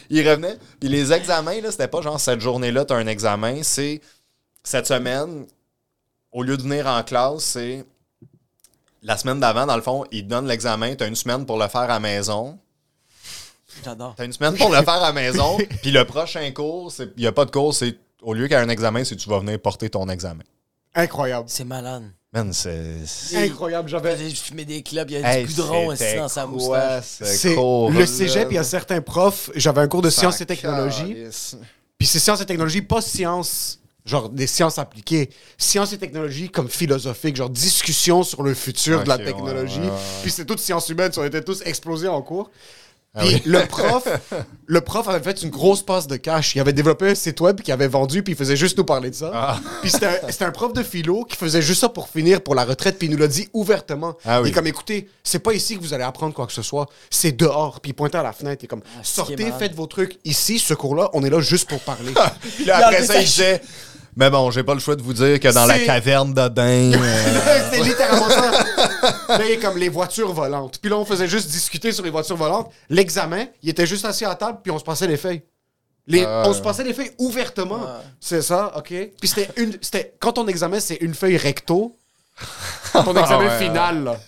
Il revenait. Puis les examens, là, c'était pas genre cette journée-là, t'as un examen, c'est cette semaine, au lieu de venir en classe, c'est la semaine d'avant, dans le fond, ils te donnent l'examen, tu as une semaine pour le faire à la maison.
J'adore.
Tu as une semaine pour le faire à la maison, puis le prochain cours, il n'y a pas de cours, c'est au lieu qu'il y ait un examen, c'est tu vas venir porter ton examen.
Incroyable.
C'est malade.
Man, c'est.
Incroyable. J'avais.
a fumé des clubs, il y a
Hey,
du goudron assis dans sa moustache.
ce
C'est le cégep, il y a certains profs. J'avais un cours de sciences et technologies. Puis c'est sciences et technologies, pas sciences, genre des sciences appliquées. Sciences et technologies comme philosophiques, genre discussion sur le futur de la
ouais,
technologie.
ouais, ouais.
Puis c'est toutes sciences humaines, on était tous explosés en cours.
Ah
Puis
oui.
le prof, le prof avait fait une grosse passe de cash. Il avait développé un site web qu'il avait vendu, puis il faisait juste nous parler de ça.
Ah.
Puis c'était un, prof de philo qui faisait juste ça pour finir pour la retraite, puis il nous l'a dit ouvertement.
Ah oui.
Il est comme, écoutez, c'est pas ici que vous allez apprendre quoi que ce soit, c'est dehors. Puis il pointait à la fenêtre, il est comme,
Ah,
sortez, faites vos trucs. Ici, ce cours-là, on est là juste pour parler.
Puis là, après ça, il disait Mais bon, j'ai pas le choix de vous dire que dans la
C'est-
caverne d'Odin. euh,
C'était littéralement ça. Là, il comme les voitures volantes. Puis là, on faisait juste discuter sur les voitures volantes. L'examen, il était juste assis à la table, puis on se passait les feuilles. Les, on se passait les feuilles ouvertement.
Ouais.
C'est ça, OK? Puis c'était une. C'était, quand ton examen, c'est une feuille recto. Ton examen
ouais,
final, là.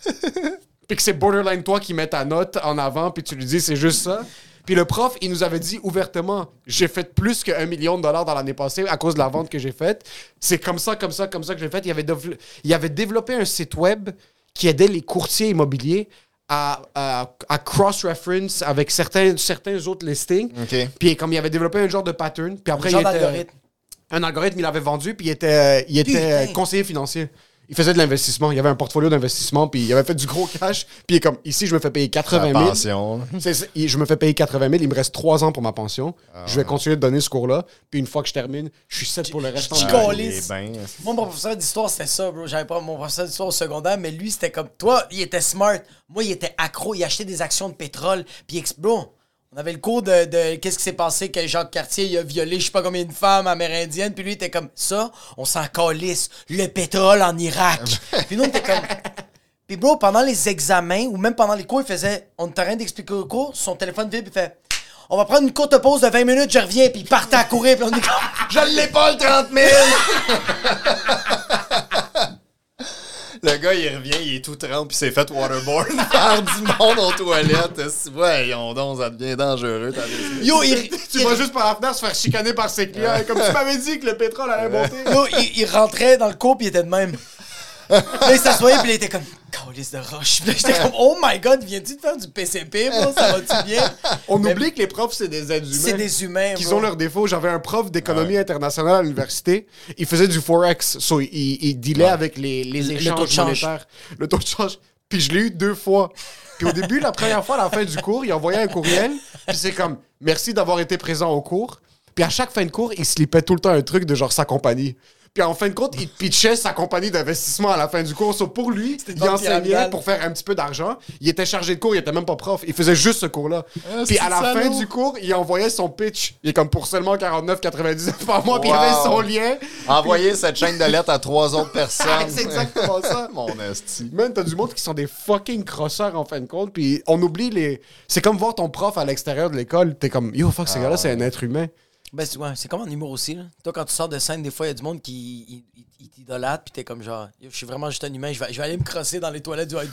puis que c'est borderline toi qui mets ta note en avant, puis tu lui dis c'est juste ça. Puis le prof, il nous avait dit ouvertement j'ai fait plus qu'un million de dollars dans l'année passée à cause de la vente que j'ai faite. C'est comme ça, comme ça, comme ça que j'ai fait. Il avait, il avait développé un site web qui aidait les courtiers immobiliers à, à- à cross-reference avec certains, certains autres listings. Puis comme il avait développé un genre de pattern. Puis après,
Genre
il était-
d'algorithme.
un algorithme, il avait vendu, puis il était, il était
Putain.
conseiller financier. Il faisait de l'investissement. Il avait un portfolio d'investissement, puis il avait fait du gros cash. Puis il est comme, ici, je me fais payer 80
La
000.
pension.
je me fais payer 80 000. Il me reste 3 ans pour ma pension. je vais continuer de donner ce cours-là. Puis une fois que je termine, je suis set pour le restant
je
de
colle.
ma
Ah,
vie.
il est bien.
Moi, mon professeur d'histoire, c'était ça, bro. J'avais pas mon professeur d'histoire au secondaire, mais lui, c'était comme toi, il était smart. Moi, il était accro. Il achetait des actions de pétrole. Puis, bro, on avait le cours de, de qu'est-ce qui s'est passé que Jacques Cartier il a violé je sais pas combien de femmes amérindiennes. Puis lui, il était comme ça, on s'en calisse. Le pétrole en Irak. puis nous, on était comme. Puis, bro, pendant les examens ou même pendant les cours, il faisait. On était en train d'expliquer le cours, son téléphone vibre, il fait. On va prendre une courte pause de 20 minutes, je reviens, puis il partait à courir, puis on est comme.
Je l'ai pas le 30 000! Le gars, il revient, il est tout trempe, puis s'est fait waterboard par du monde aux toilettes. Si, voyons donc, ça devient dangereux.
Yo, il,
Tu
il-
vas juste par la fenêtre se faire chicaner par ses clients. Comme tu m'avais dit que le pétrole allait monter.
Yo, il, il rentrait dans le cours puis il était de même. Là, il s'assoyait puis il était comme Calice de roche. J'étais comme Oh my god, viens-tu de faire du PCP, bro? Ça va-tu bien?
On
Mais-
oublie que les profs, c'est des êtres humains.
C'est des humains.
Qu'ils
bro.
ont leurs défauts. J'avais un prof d'économie internationale à l'université. Il faisait du forex. So, il, il dealait avec les, les
Le
échanges
taux de change.
monétaires. Le taux de change. Puis je l'ai eu deux fois. Puis au début, la première fois, à la fin du cours, il envoyait un courriel. Puis c'est comme merci d'avoir été présent au cours. Puis à chaque fin de cours, il slipait tout le temps un truc de genre sa compagnie. Puis en fin de compte, il pitchait sa compagnie d'investissement à la fin du cours. So, pour lui, il enseignait pour faire un petit peu d'argent. Il était chargé de cours, il était même pas prof. Il faisait juste ce cours-là.
Ah,
Puis à la
salaud.
fin du cours, il envoyait son pitch. Il est comme pour seulement 49,99 par mois. Puis il avait son lien.
Envoyer cette chaîne de lettres à trois autres personnes.
C'est exactement ça.
Mon esti.
Man, t'as du monde qui sont des fucking crosseurs en fin de compte. Puis on oublie les. C'est comme voir ton prof à l'extérieur de l'école. T'es comme, yo, fuck, ce gars-là, c'est un être humain.
Ben, c'est ouais, c'est comme en humour aussi. Là. Toi, quand tu sors de scène, des fois, il y a du monde qui t'idolâtre, puis t'es comme genre, je suis vraiment juste un humain, je vais, je vais aller me crosser dans les toilettes du là,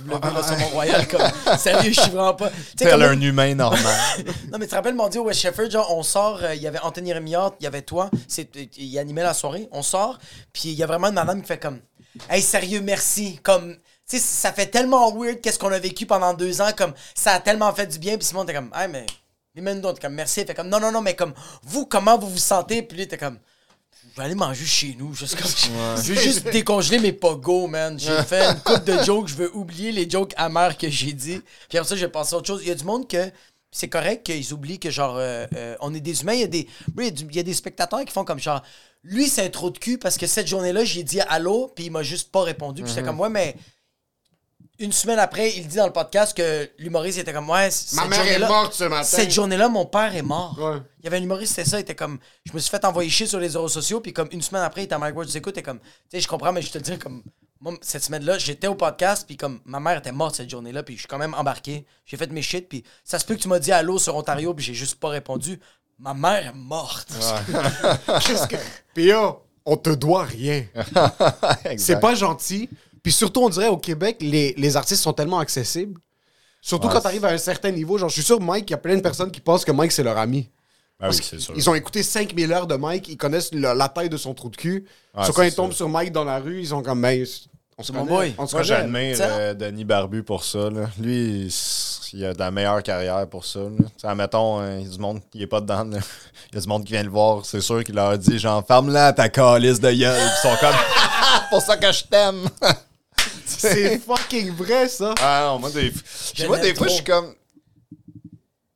sur Mont-Royal. Comme, sérieux, je suis vraiment pas.
Tel
comme-
un humain normal.
Non, mais tu te rappelles, mon Dieu, West Shefford, genre, on sort, euh, il y avait Anthony Rémillard, il y avait toi, c'est, il animait la soirée, on sort, puis il y a vraiment une madame qui fait comme, hey, sérieux, merci, comme, tu sais, ça fait tellement weird qu'est-ce qu'on a vécu pendant deux ans, comme, ça a tellement fait du bien, puis Simon, t'es comme, hey, mais, les mêmes d'autres, comme, merci, fait comme, non, non, non, mais comme, vous, comment vous vous sentez, puis lui, t'es comme, je vais aller manger chez nous, juste comme, je veux juste décongeler mes pogos, man. J'ai fait une coupe de jokes, je veux oublier les jokes amers que j'ai dit. Puis après ça, je vais passer à autre chose. Il y a du monde que c'est correct qu'ils oublient que, genre, euh, euh, on est des humains. Il y, a des, il, y a des spectateurs qui font comme, genre, lui, c'est un trou de cul parce que cette journée-là, j'ai dit allô, puis il m'a juste pas répondu. Puis j'étais comme, ouais, mais une semaine après, il dit dans le podcast que l'humoriste était comme, ouais,
Ma
cette
mère est morte ce matin.
Cette journée-là, mon père est mort.
Ouais.
Il y avait un humoriste, c'était ça, il était comme. Je me suis fait envoyer chier sur les réseaux sociaux, puis comme une semaine après, il était à Mike Ward, tu écoutes, et comme. Tu sais, je comprends, mais je te le dis, comme. Moi, cette semaine-là, j'étais au podcast, puis comme ma mère était morte cette journée-là, puis je suis quand même embarqué. J'ai fait mes shit, puis ça se peut que tu m'as dit allô sur Ontario, puis j'ai juste pas répondu. Ma mère est morte.
Qu'est-ce que- on te doit rien. C'est pas gentil. Puis surtout, on dirait au Québec, les, les artistes sont tellement accessibles. Surtout
Ouais,
quand t'arrives à un certain niveau. Genre, je suis sûr, Mike, il y a plein de personnes qui pensent que Mike, c'est leur ami.
Ah oui, c'est sûr.
Ils ont écouté 5000 heures de Mike, ils connaissent le- la taille de son trou de cul.
Ouais,
Sauf quand
c'est
ils tombent sur Mike dans la rue, ils sont comme, ben, on se
mon
connaît.
boy.
On se
Moi,
connaît.
j'admire
Ça?
euh, Denis Barbu pour ça. là. Lui, il, il a de la meilleure carrière pour ça. là. Tu sais, Admettons, euh, il y a du monde qui est pas dedans. là. Il y a du monde qui vient le voir. C'est sûr qu'il leur dit genre, ferme-la ta calice de gueule. Puis Ils sont comme, pour ça que je t'aime.
C'est fucking vrai, ça.
Ah non, moi, des,
Je
moi, des fois, je suis comme.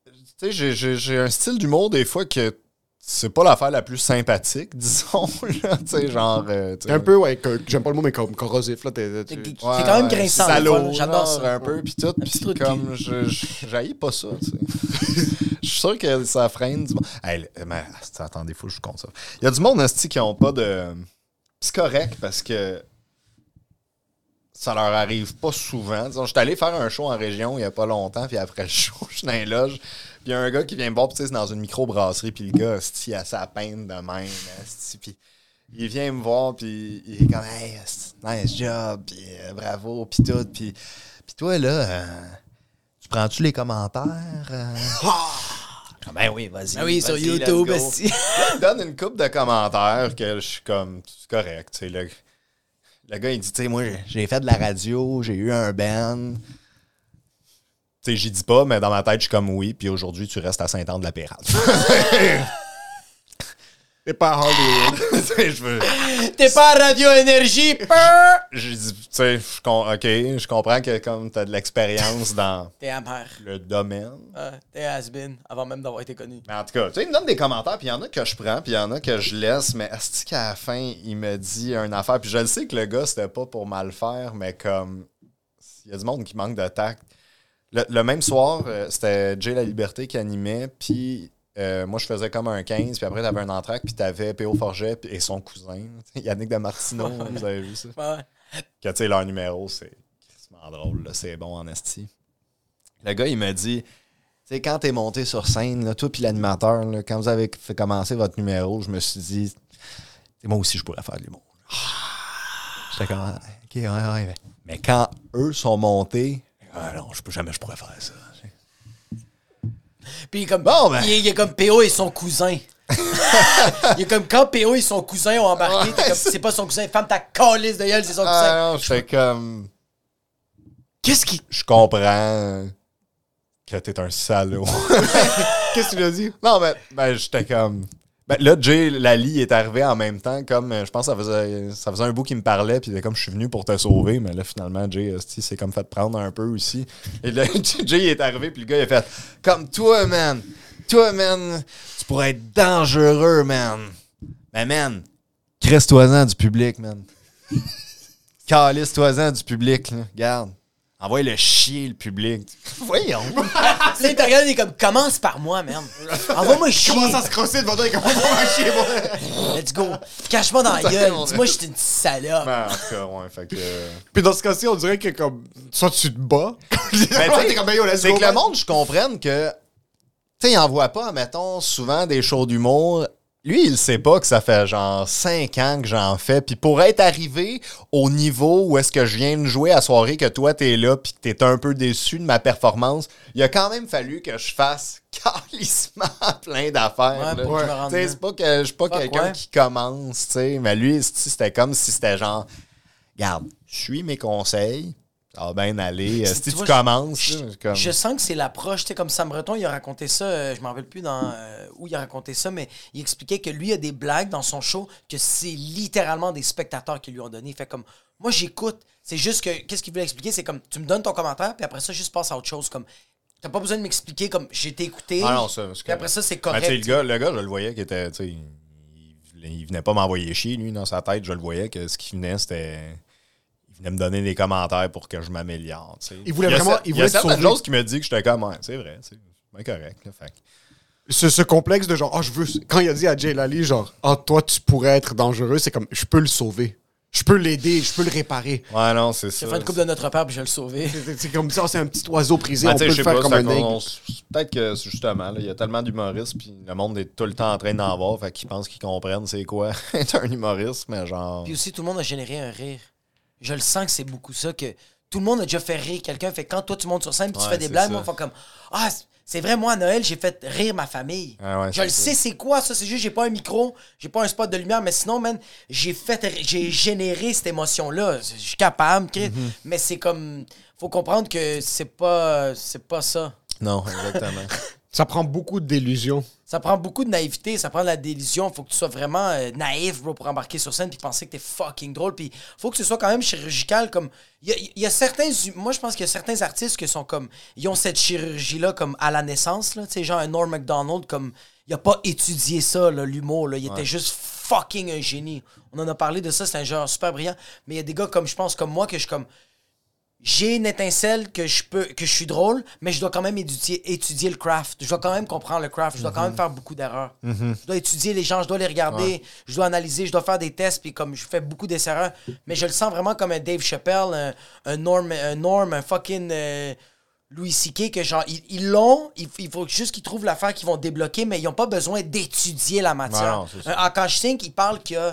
Tu sais, j'ai- j'ai j'ai un style d'humour, des fois, que c'est pas l'affaire la plus sympathique, disons. là. Tu sais, genre. euh,
Un peu, ouais, que- j'aime pas le mot, mais comme corrosif, là. t'es-
c'est quand même
ouais,
grinçant.
salaud.
J'adore ça.
un peu, puis tout. Puis comme, je je- j'haïs pas ça, tu sais. Je suis sûr que ça freine du monde. Hey, mais, attendez, faut que je vous compte ça. Il y a du monde, asti, qui ont pas de... C'est correct, parce que ça leur arrive pas souvent. Disons, j'étais allé faire un show en région il y a pas longtemps, puis après le show, je suis dans les loges, puis il y a un gars qui vient me voir, puis c'est dans une microbrasserie, puis le gars, il a sa peine de même, puis il vient me voir, puis il est comme, hey, nice job, puis euh, bravo, puis tout, puis, puis toi, là, euh, tu prends-tu les commentaires? euh? Ah, ben oui, vas-y.
Ah oui, sur
vas-y,
YouTube.
Il donne une coupe de commentaires que je suis comme, c'est correct, tu sais, le, gars, il dit, tu sais, moi, j'ai fait de la radio, j'ai eu un band. Tu sais, j'y dis pas, mais dans ma tête, je suis comme oui, puis aujourd'hui, tu restes à Saint-Anne-de-la-Pérade.
T'es pas à Hollywood.
Tu sais, je veux.
T'es pas à Radio Énergie. peur.
J'ai dit, tu sais, je com- ok, je comprends que comme t'as de l'expérience dans
T'es amer.
le domaine.
T'es has-been avant même d'avoir été connu.
Mais en tout cas, tu sais, il me donne des commentaires, puis il y en a que je prends, puis il y en a que je laisse, mais est-ce qu'à la fin, il me dit une affaire, puis je le sais que le gars, c'était pas pour mal faire, mais comme, il y a du monde qui manque de tact. Le, le même soir, euh, c'était Jay La Liberté qui animait, puis euh, moi, je faisais comme un 15, puis après, t'avais un entraque, puis t'avais P.O. Forget et son cousin, Yannick de Martino, vous avez vu ça?
Ouais,
que tu sais, leur numéro, c'est crissement drôle, là, c'est bon en esti. Le gars, il m'a dit, tu sais, quand t'es monté sur scène, là, toi puis l'animateur, quand vous avez fait commencer votre numéro, je me suis dit, moi aussi, je pourrais faire de l'humour. J'étais comme, Ah, ok, ouais, ouais. Mais, mais quand eux sont montés, ah non, je peux jamais, je pourrais faire ça.
Puis comme,
Bon, ben.
il, est, il est comme PO et son cousin. il est comme quand PO et son cousin ont embarqué, t'es
Ouais,
comme,
c'est-
pas son cousin, femme ta calice de gueule, c'est son cousin.
Ah non, j'étais comme,
Qu'est-ce qui.
je comprends que t'es un salaud.
Qu'est-ce que tu lui as dit?
Non, mais ben, j'étais comme. Ben, là, Jay Lali est arrivé en même temps, comme euh, je pense que ça faisait, ça faisait un bout qu'il me parlait, puis comme je suis venu pour te sauver, mais là, finalement, Jay esti, s'est comme fait prendre un peu aussi. Et là, Jay est arrivé, puis le gars, il a fait Comme toi, man, toi, man, tu pourrais être dangereux, man. Mais, man, cresse-toi-en du public, man. Calisse-toi-en du public, là. Garde. Envoie le chier, le public. Voyons.
Tu sais, t'as regardé, il est comme, commence par moi, merde. Envoie-moi chier.
Comment ça se crosser devant toi et comment ça va chier, moi?
Let's go. Cache-moi dans la gueule. Dis-moi, je suis une salope.
Ben, en tout cas, ouais, fait que.
Puis dans ce cas-ci, on dirait que comme. Soit tu te bats.
Ben, tu sais,
T'es comme, ben, yo, let's
c'est que le monde, je comprenne que. Tu sais, il en voit pas, mettons, souvent des shows d'humour. Lui, il sait pas que ça fait genre 5 ans que j'en fais. Puis pour être arrivé au niveau où est-ce que je viens de jouer à soirée, que toi, t'es là, puis que t'es un peu déçu de ma performance, il a quand même fallu que je fasse calissement plein d'affaires.
Ouais, je
c'est pas que je suis pas quelqu'un
ouais.
qui commence, tu sais. Mais lui, c'était comme si c'était genre, garde, suis mes conseils, ça va bien aller. Si
tu vois,
commences,
je-
là, comme-
Je sens que c'est l'approche, tu sais, comme Sam Breton, il a raconté ça, euh, je m'en rappelle plus dans euh, où il a raconté ça, mais il expliquait que lui a des blagues dans son show que c'est littéralement des spectateurs qui lui ont donné. Il fait comme, moi j'écoute, c'est juste que, qu'est-ce qu'il voulait expliquer, c'est comme, tu me donnes ton commentaire, puis après ça, juste passe à autre chose, comme, t'as pas besoin de m'expliquer, comme, j'ai été écouté,
Ah non, ça,
puis après ça, c'est
Ben,
correct.
sais, le, gars, le gars, je le voyais qui était. il- il venait pas m'envoyer chier, lui, dans sa tête. Je le voyais que ce qui venait, c'était. Il venait me donner des commentaires pour que je m'améliore. tu sais.
Il voulait vraiment- il
Il y
voulait
a certaines choses qui me dit que j'étais comme. C'est vrai, c'est bien correct. Là, fait que-
Ce, ce complexe de genre, oh, je veux. Quand il a dit à Jay Lally, genre, oh, toi, tu pourrais être dangereux, c'est comme, je peux le sauver. Je peux l'aider, je peux le réparer.
Ouais, non, c'est ça.
J'ai fait une coupe de notre père, puis je vais le sauver.
C'est- comme ça, c'est un petit oiseau prisé,
Ben,
on
tu sais,
peut
je
le
sais
faire
pas,
comme un aigle.
Peut-être que c'est justement, il y a tellement d'humoristes, puis le monde est tout le temps en train d'en voir, fait qu'ils pensent qu'ils comprennent c'est quoi être un humoriste, mais genre.
Puis aussi, tout le monde a généré un rire. Je le sens que c'est beaucoup ça, que tout le monde a déjà fait rire quelqu'un. Fait que quand toi, tu montes sur scène puis tu fais des blagues, moi, on fait comme Ah, c'est vrai, moi, à Noël, j'ai fait rire ma famille.
Ah ouais,
je le sais, c'est quoi ça? C'est juste, j'ai pas un micro, j'ai pas un spot de lumière, mais sinon, man, j'ai fait, j'ai généré cette émotion-là. Je suis capable.
Mm-hmm.
mais c'est comme, faut comprendre que c'est pas, c'est pas ça.
Non, exactement.
Ça prend beaucoup d'illusions.
Ça prend beaucoup de naïveté, ça prend de la délusion. Faut que tu sois vraiment euh, naïf, bro, pour embarquer sur scène puis penser que t'es fucking drôle. Puis faut que ce soit quand même chirurgical. Comme il y a, il y a certains, moi je pense qu'il y a certains artistes qui sont comme, ils ont cette chirurgie là comme à la naissance là. Tu sais genre un Norm Macdonald comme, il a pas étudié ça l'humour là. Il était juste fucking un génie. On en a parlé de ça, c'est un genre super brillant. Mais il y a des gars comme je pense comme moi que je suis comme j'ai une étincelle que je peux que je suis drôle, mais je dois quand même étudier, étudier le craft. Je dois quand même comprendre le craft. Je dois quand même faire beaucoup d'erreurs. Je dois étudier les gens, je dois les regarder, je dois analyser, je dois faire des tests, puis comme je fais beaucoup d'erreurs, mais je le sens vraiment comme un Dave Chappelle, un, un Norm, un Norm, un fucking euh, Louis C.K. que genre ils ils l'ont, il, il faut juste qu'ils trouvent l'affaire qu'ils vont débloquer, mais ils n'ont pas besoin d'étudier la matière. Un Akash Singh, il parle que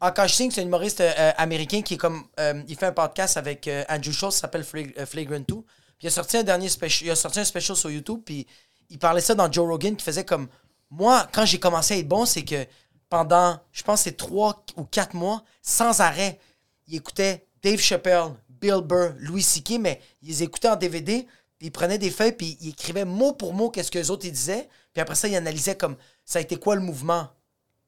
Akash Singh, c'est un humoriste euh, américain qui est comme. euh, il fait un podcast avec euh, Andrew Schultz, s'appelle Flag- euh, Flagrant 2. Puis il a sorti un dernier special. Il a sorti un special sur YouTube, puis il parlait ça dans Joe Rogan, qui faisait comme. Moi, quand j'ai commencé à être bon, c'est que pendant, je pense, c'est trois ou quatre mois, sans arrêt, il écoutait Dave Chappelle, Bill Burr, Louis C.K., mais il les écoutait en DVD, puis il prenait des feuilles, puis il écrivait mot pour mot qu'est-ce que les autres ils disaient, puis après ça, il analysait comme ça a été quoi le mouvement?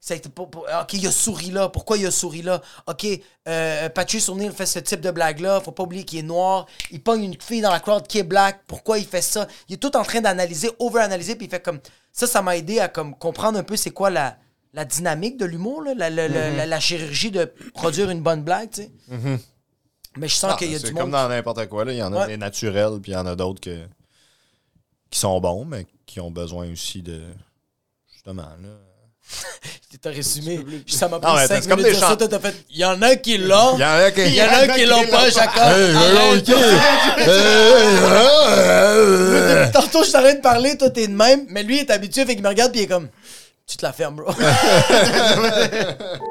Ça a été pour- pour- ok, il a souri là. Pourquoi il a souri là? Ok, euh, Patrice O'Neill fait ce type de blague-là. Faut pas oublier qu'il est noir. Il pogne une fille dans la crowd qui est black. Pourquoi il fait ça? Il est tout en train d'analyser, over-analyser, puis il fait comme. Ça, ça m'a aidé à comme, comprendre un peu c'est quoi la, la dynamique de l'humour, là, la, chirurgie de produire une bonne blague, tu sais. Mais je sens
Ah,
qu'il y a
c'est
du
comme
monde.
dans n'importe quoi. Là. Il y en a
Ouais.
des naturels, puis il y en a d'autres que... qui sont bons, mais qui ont besoin aussi de. Justement, là.
T'as résumé. Ça m'a pris
mais
5
c'est comme
minutes
des
de ça.
chants.
Toi, t'as fait. Il y en a qui l'ont.
Il y en a qui.
Il y en a qui l'ont pas, Jacob. Tantôt, je t'arrête de parler, toi, t'es de même. Mais lui, il est habitué, fait qu'il me regarde, puis il est comme. Tu te la fermes, bro.